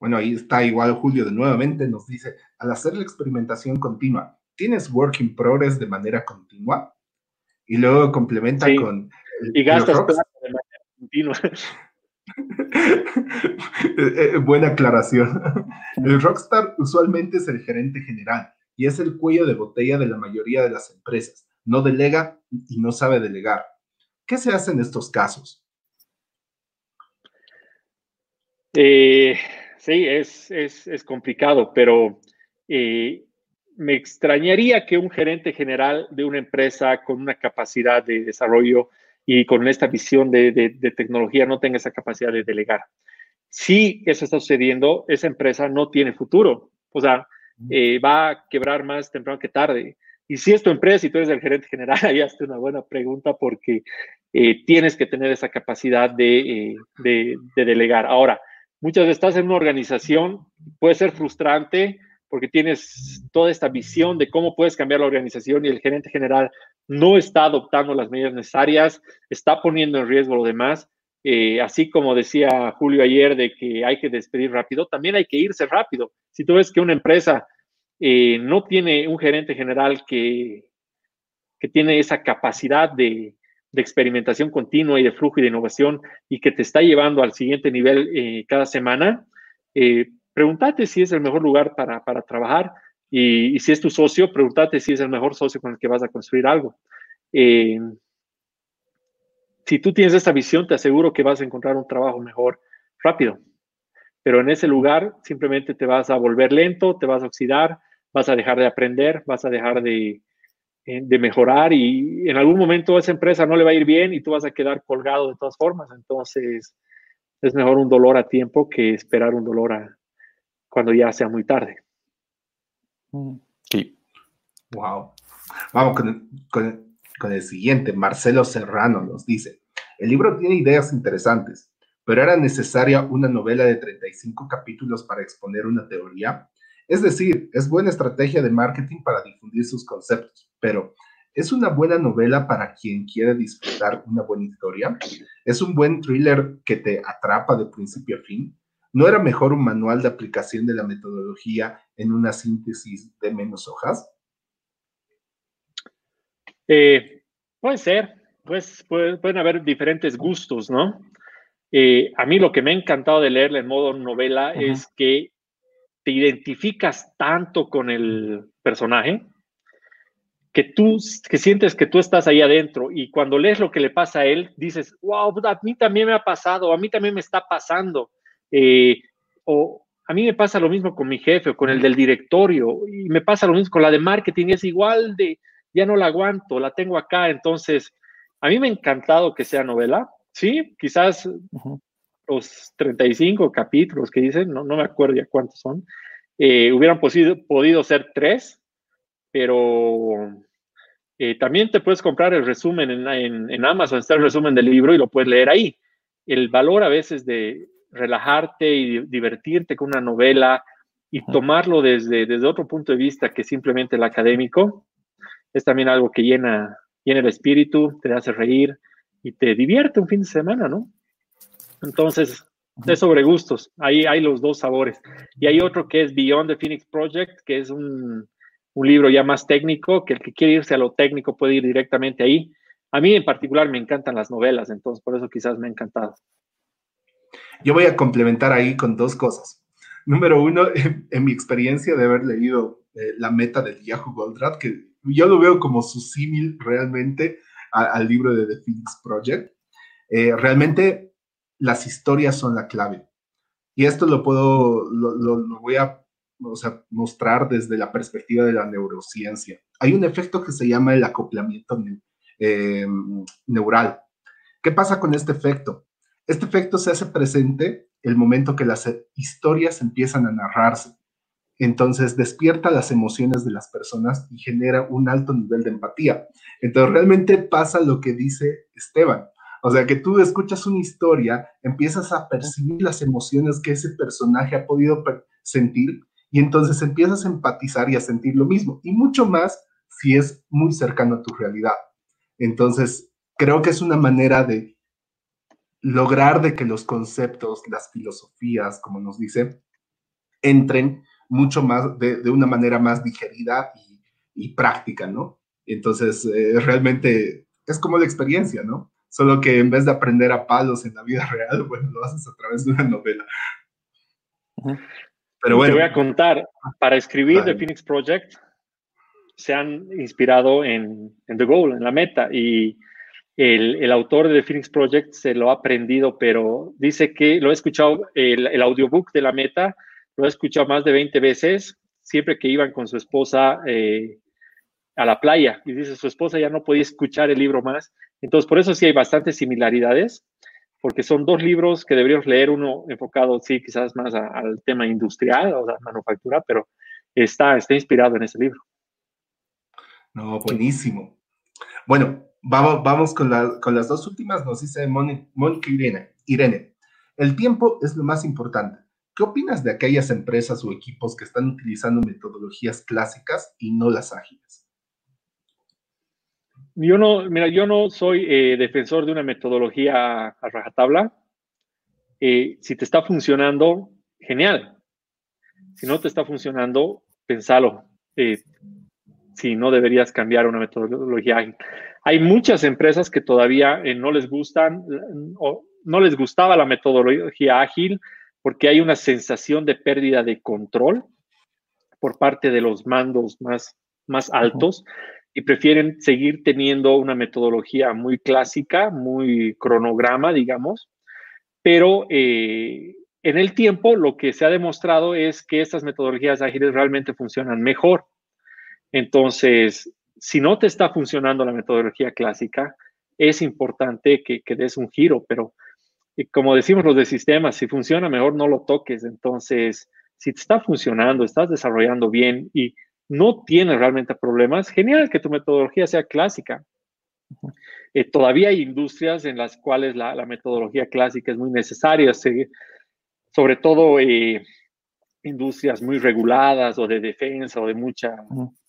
Bueno, ahí está igual Julio de nuevamente, nos dice, al hacer la experimentación continua, ¿tienes work in progress de manera continua? Y luego complementa con... y gastas plata de manera continua. Eh, eh, buena aclaración. El rockstar usualmente es el gerente general y es el cuello de botella de la mayoría de las empresas. No delega y no sabe delegar. ¿Qué se hace en estos casos? Eh, Sí, es, es, complicado, pero eh, me extrañaría que un gerente general de una empresa con una capacidad de desarrollo y con esta visión de, de, tecnología no tenga esa capacidad de delegar. Si eso está sucediendo, esa empresa no tiene futuro. O sea, eh, va a quebrar más temprano que tarde. Y si es tu empresa y tú eres el gerente general, ahí hazte una buena pregunta porque eh, tienes que tener esa capacidad de, de, de, delegar. Ahora, Muchas veces estás en una organización, puede ser frustrante porque tienes toda esta visión de cómo puedes cambiar la organización y el gerente general no está adoptando las medidas necesarias, está poniendo en riesgo lo demás. Eh, así como decía Julio ayer de que hay que despedir rápido, también hay que irse rápido. Si tú ves que una empresa eh, no tiene un gerente general que, que tiene esa capacidad de, de experimentación continua y de flujo y de innovación y que te está llevando al siguiente nivel eh, cada semana, eh, pregúntate si es el mejor lugar para, trabajar y, si es tu socio, pregúntate si es el mejor socio con el que vas a construir algo. Eh, si tú tienes esta visión, te aseguro que vas a encontrar un trabajo mejor rápido. Pero en ese lugar simplemente te vas a volver lento, te vas a oxidar, vas a dejar de aprender, vas a dejar de, de mejorar y en algún momento esa empresa no le va a ir bien y tú vas a quedar colgado de todas formas. Entonces, es mejor un dolor a tiempo que esperar un dolor a cuando ya sea muy tarde. Mm, sí. Wow. Vamos con, el siguiente. Marcelo Serrano nos dice, el libro tiene ideas interesantes. pero era necesaria una novela de 35 capítulos para exponer una teoría. Es decir, es buena estrategia de marketing para difundir sus conceptos, pero ¿es una buena novela para quien quiere disfrutar una buena historia? ¿Es un buen thriller que te atrapa de principio a fin? ¿No era mejor un manual de aplicación de la metodología en una síntesis de menos hojas? Eh, puede ser, pues pueden haber diferentes gustos, ¿no? Eh, a mí lo que me ha encantado de leerla en modo novela es que te identificas tanto con el personaje que tú que sientes que tú estás ahí adentro y cuando lees lo que le pasa a él dices, wow, a mí también me ha pasado, a mí también me está pasando. Eh, o a mí me pasa lo mismo con mi jefe o con el del directorio y me pasa lo mismo con la de marketing, es igual de, ya no la aguanto, la tengo acá, entonces a mí me ha encantado que sea novela, sí, quizás los 35 capítulos que dicen, no, no me acuerdo ya cuántos son, eh, hubieran podido ser tres, pero eh, también te puedes comprar el resumen en, en, en Amazon, está el resumen del libro y lo puedes leer ahí. El valor a veces de, relajarte y divertirte con una novela y tomarlo desde, desde otro punto de vista que simplemente el académico, es también algo que llena, llena el espíritu, te hace reír y te divierte un fin de semana, ¿no? Entonces, es sobre gustos, ahí hay los dos sabores. Y hay otro que es Beyond the Phoenix Project, que es un, un libro ya más técnico, que el que quiere irse a lo técnico puede ir directamente ahí. A mí en particular me encantan las novelas, entonces por eso quizás me ha encantado. Yo voy a complementar ahí con dos cosas. Número uno, en, mi experiencia de haber leído eh, la meta del Yahoo Goldratt, que yo lo veo como su símil realmente al libro de The Phoenix Project, eh, realmente las historias son la clave. Y esto lo puedo, lo, voy a mostrar desde la perspectiva de la neurociencia. Hay un efecto que se llama el acoplamiento eh, neural. ¿Qué pasa con este efecto? Este efecto se hace presente el momento que las historias empiezan a narrarse. Entonces despierta las emociones de las personas y genera un alto nivel de empatía. Entonces realmente pasa lo que dice Esteban. O sea, que tú escuchas una historia, empiezas a percibir las emociones que ese personaje ha podido sentir y entonces empiezas a empatizar y a sentir lo mismo. Y mucho más si es muy cercano a tu realidad. Entonces, creo que es una manera de lograr de que los conceptos, las filosofías, como nos dice, entren mucho más, de, una manera más digerida y, práctica, ¿no? Entonces, eh, realmente es como la experiencia, ¿no? Solo que en vez de aprender a palos en la vida real, bueno, lo haces a través de una novela. Pero bueno. Te voy a contar, para escribir The Phoenix Project, se han inspirado en, en The Goal, en la meta, y el, autor de The Phoenix Project se lo ha aprendido, pero dice que lo ha escuchado, el, audiobook de la meta, lo ha escuchado más de 20 veces, siempre que iban con su esposa eh, a la playa. Y dice, su esposa ya no podía escuchar el libro más. Entonces, por eso sí hay bastantes similaridades, porque son dos libros que deberíamos leer, uno enfocado, sí, quizás más al tema industrial o la manufactura, pero está, está inspirado en ese libro. No, buenísimo. Bueno, Vamos, con, las dos últimas, nos dice Mónica Irene. Irene, el tiempo es lo más importante. ¿Qué opinas de aquellas empresas o equipos que están utilizando metodologías clásicas y no las ágiles? Yo no, mira, yo no soy eh, defensor de una metodología a rajatabla. Eh, si te está funcionando, genial. Si no te está funcionando, pensalo. Eh, si no deberías cambiar una metodología ágil. Hay muchas empresas que todavía no les gustan o no les gustaba la metodología ágil porque hay una sensación de pérdida de control por parte de los mandos más, más altos y prefieren seguir teniendo una metodología muy clásica, muy cronograma, digamos, pero eh, en el tiempo lo que se ha demostrado es que estas metodologías ágiles realmente funcionan mejor. Entonces, si no te está funcionando la metodología clásica, es importante que, des un giro, pero eh, como decimos los de sistemas, si funciona mejor no lo toques. Entonces, si te está funcionando, estás desarrollando bien y no tienes realmente problemas, genial que tu metodología sea clásica. Eh, todavía hay industrias en las cuales la, metodología clásica es muy necesaria, sobre todo eh, industrias muy reguladas o de defensa o de mucha,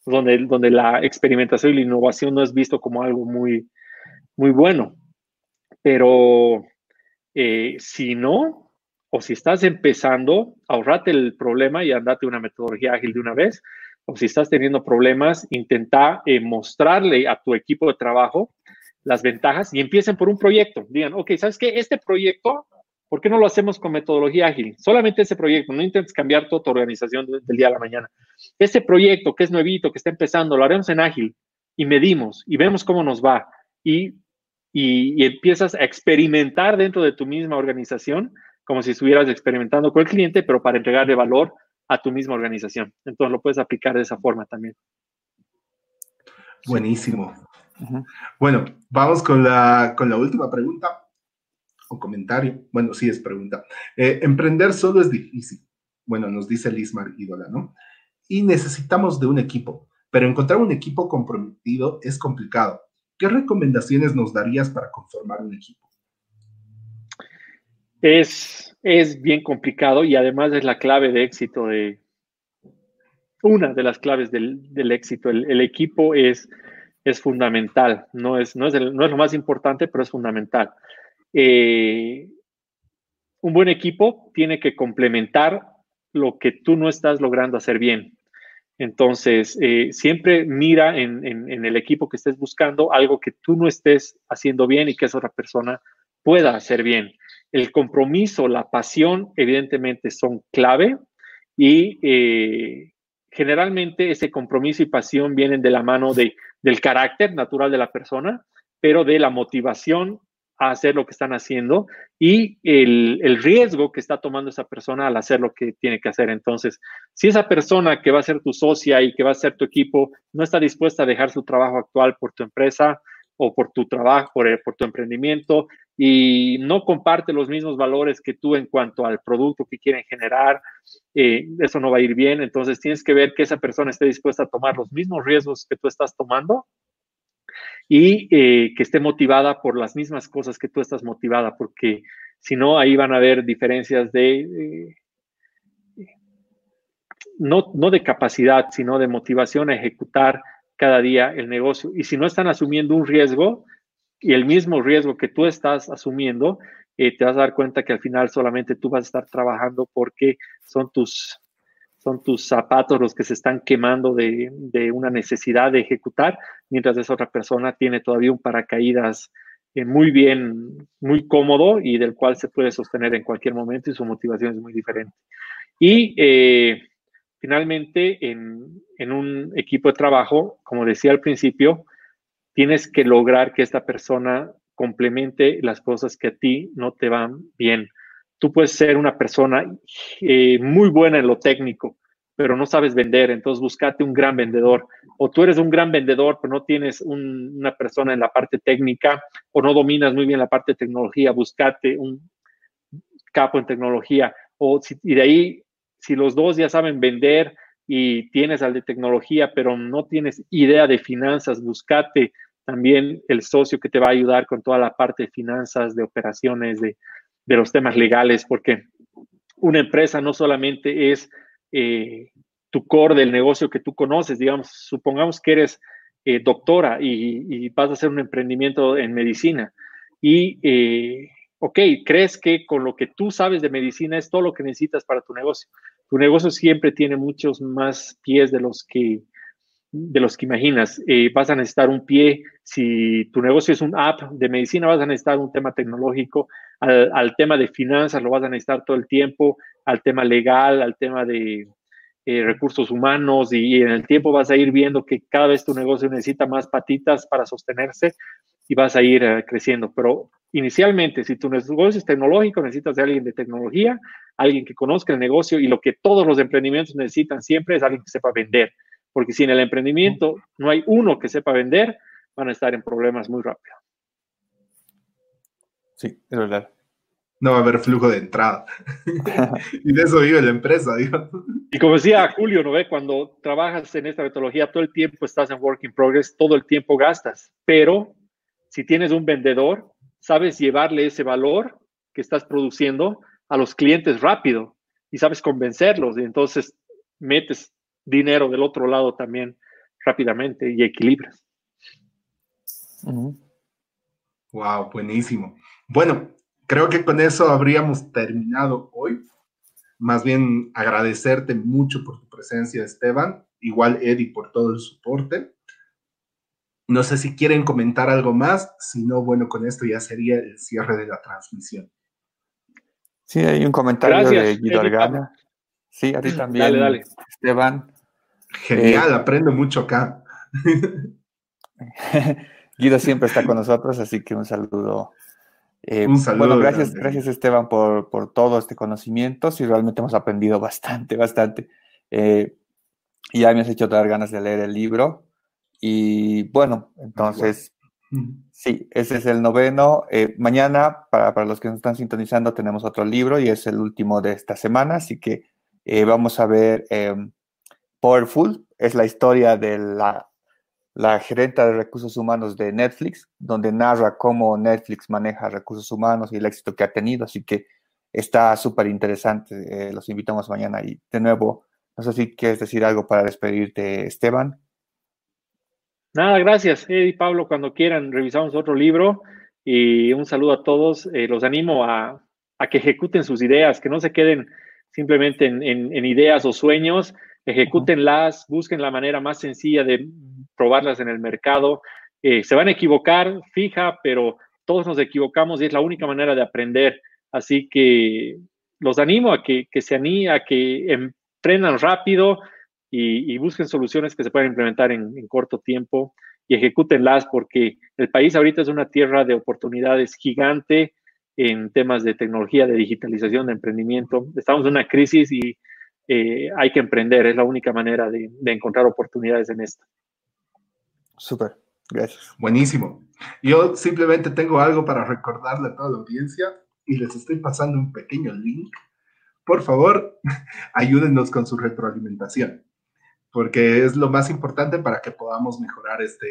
donde, donde la experimentación y la innovación no es visto como algo muy, muy bueno. Pero eh, si no, o si estás empezando, ahorrate el problema y andate una metodología ágil de una vez. Si estás teniendo problemas, intenta mostrarle a tu equipo de trabajo las ventajas y empiecen por un proyecto. Digan, ok, ¿sabes qué? Este proyecto, ¿por qué no lo hacemos con metodología ágil? Solamente ese proyecto, no intentes cambiar toda tu organización del día a la mañana. Este proyecto que es nuevito, que está empezando, lo haremos en ágil y medimos y vemos cómo nos va. Y, y, empiezas a experimentar dentro de tu misma organización como si estuvieras experimentando con el cliente, pero para entregarle valor a tu misma organización. Entonces lo puedes aplicar de esa forma también. Buenísimo. Bueno, vamos con la, con la última pregunta o comentario. Bueno, sí es pregunta. Eh, emprender solo es difícil. Bueno, nos dice Lismar Ídola, ¿no? Y necesitamos de un equipo, pero encontrar un equipo comprometido es complicado. ¿Qué recomendaciones nos darías para conformar un equipo? Es, es bien complicado y además es la clave de éxito de una de las claves del, del éxito. El, equipo es es fundamental, no es, no es, no es lo más importante, pero es fundamental. Eh, un buen equipo tiene que complementar lo que tú no estás logrando hacer bien. Entonces, eh, siempre mira en, en, el equipo que estés buscando algo que tú no estés haciendo bien y que esa otra persona pueda hacer bien. El compromiso, la pasión, evidentemente son clave y eh, generalmente ese compromiso y pasión vienen de la mano de del carácter natural de la persona, pero de la motivación a hacer lo que están haciendo y el, riesgo que está tomando esa persona al hacer lo que tiene que hacer. Entonces, si esa persona que va a ser tu socia y que va a ser tu equipo no está dispuesta a dejar su trabajo actual por tu empresa o por tu trabajo, por, por tu emprendimiento y no comparte los mismos valores que tú en cuanto al producto que quieren generar, eh, eso no va a ir bien. Entonces tienes que ver que esa persona esté dispuesta a tomar los mismos riesgos que tú estás tomando y eh, que esté motivada por las mismas cosas que tú estás motivada, porque si no, ahí van a haber diferencias de... no, no de capacidad, sino de motivación a ejecutar cada día el negocio. Y si no están asumiendo un riesgo y el mismo riesgo que tú estás asumiendo, eh, te vas a dar cuenta que al final solamente tú vas a estar trabajando porque son tus, son tus zapatos los que se están quemando de, una necesidad de ejecutar, mientras esa otra persona tiene todavía un paracaídas eh, muy bien, muy cómodo y del cual se puede sostener en cualquier momento y su motivación es muy diferente. Y eh, finalmente, en, en un equipo de trabajo, como decía al principio, tienes que lograr que esta persona complemente las cosas que a ti no te van bien. Tú puedes ser una persona eh, muy buena en lo técnico, pero no sabes vender, entonces búscate un gran vendedor. O tú eres un gran vendedor, pero no tienes una persona en la parte técnica o no dominas muy bien la parte de tecnología, búscate un capo en tecnología. O y de ahí, si los dos ya saben vender y tienes al de tecnología, pero no tienes idea de finanzas, búscate también el socio que te va a ayudar con toda la parte de finanzas, de operaciones, de, los temas legales, porque una empresa no solamente es eh, tu core del negocio que tú conoces, digamos, supongamos que eres eh, doctora y, vas a hacer un emprendimiento en medicina y, eh, ok, crees que con lo que tú sabes de medicina es todo lo que necesitas para tu negocio. Tu negocio siempre tiene muchos más pies de los que de los que imaginas. Eh, vas a necesitar un pie, si tu negocio es un app de medicina, vas a necesitar un tema tecnológico, al, tema de finanzas lo vas a necesitar todo el tiempo, al tema legal, al tema de eh, recursos humanos y, en el tiempo vas a ir viendo que cada vez tu negocio necesita más patitas para sostenerse y vas a ir eh, creciendo. Pero inicialmente, si tu negocio es tecnológico, necesitas de alguien de tecnología, alguien que conozca el negocio y lo que todos los emprendimientos necesitan siempre es alguien que sepa vender porque si en el emprendimiento no hay uno que sepa vender, van a estar en problemas muy rápido. Sí, es verdad. No va a haber flujo de entrada. y de eso vive la empresa, digo. Y como decía Julio, ¿no ve? Cuando trabajas en esta metodología, todo el tiempo estás en work in progress, todo el tiempo gastas, pero si tienes un vendedor, sabes llevarle ese valor que estás produciendo a los clientes rápido y sabes convencerlos y entonces metes dinero del otro lado también rápidamente y equilibras. Wow, buenísimo. Bueno, creo que con eso habríamos terminado hoy. Más bien agradecerte mucho por tu presencia, Esteban. Igual, Eddie, por todo el soporte. No sé si quieren comentar algo más. Si no, bueno, con esto ya sería el cierre de la transmisión. Sí, hay un comentario de Guido Argana. Sí, a ti también. Dale, dale. Esteban. Genial, eh, aprendo mucho acá. Guido siempre está con nosotros, así que un saludo. Eh, un saludo. Bueno, gracias, gracias Esteban por, todo este conocimiento. Sí, realmente hemos aprendido bastante, bastante. Eh, ya me has hecho dar ganas de leer el libro. Y bueno, entonces Sí, ese es el noveno. Eh, mañana, para, los que nos están sintonizando, tenemos otro libro y es el último de esta semana, así que eh, vamos a ver em, Powerful, es la historia de la, la gerente de recursos humanos de Netflix, donde narra cómo Netflix maneja recursos humanos y el éxito que ha tenido, así que está súper interesante. Eh, los invitamos mañana y de nuevo, no sé si quieres decir algo para despedirte, Esteban. Nada, gracias, Eddie Pablo. Cuando quieran, revisamos otro libro y un saludo a todos. Eh, los animo a, que ejecuten sus ideas, que no se queden simplemente en, ideas o sueños, ejecútenlas, busquen la manera más sencilla de probarlas en el mercado. Eh, se van a equivocar, fija, pero todos nos equivocamos y es la única manera de aprender. Así que los animo a que, que se anime, a que emprendan rápido, y, busquen soluciones que se puedan implementar en, corto tiempo y ejecútenlas porque el país ahorita es una tierra de oportunidades gigante en temas de tecnología, de digitalización, de emprendimiento. Estamos en una crisis y eh, hay que emprender, es la única manera de, de encontrar oportunidades en esto. Súper, gracias. Buenísimo. Yo simplemente tengo algo para recordarle a toda la audiencia y les estoy pasando un pequeño link. Por favor, ayúdenos con su retroalimentación porque es lo más importante para que podamos mejorar este,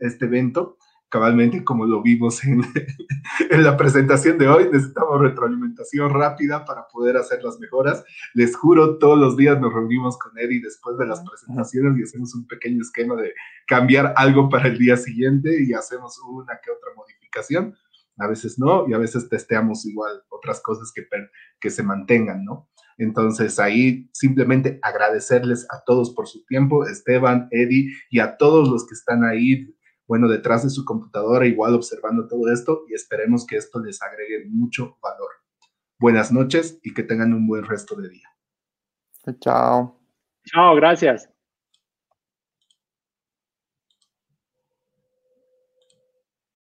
este evento. Cabalmente, como lo vimos en, en la presentación de hoy, necesitamos retroalimentación rápida para poder hacer las mejoras. Les juro, todos los días nos reunimos con Eddie después de las presentaciones y hacemos un pequeño esquema de cambiar algo para el día siguiente y hacemos una que otra modificación. A veces no, y a veces testeamos igual otras cosas que, que se mantengan, ¿no? Entonces ahí simplemente agradecerles a todos por su tiempo, Esteban, Eddie y a todos los que están ahí, bueno, detrás de su computadora, igual observando todo esto y esperemos que esto les agregue mucho valor. Buenas noches y que tengan un buen resto de día. Chao. Chao, gracias.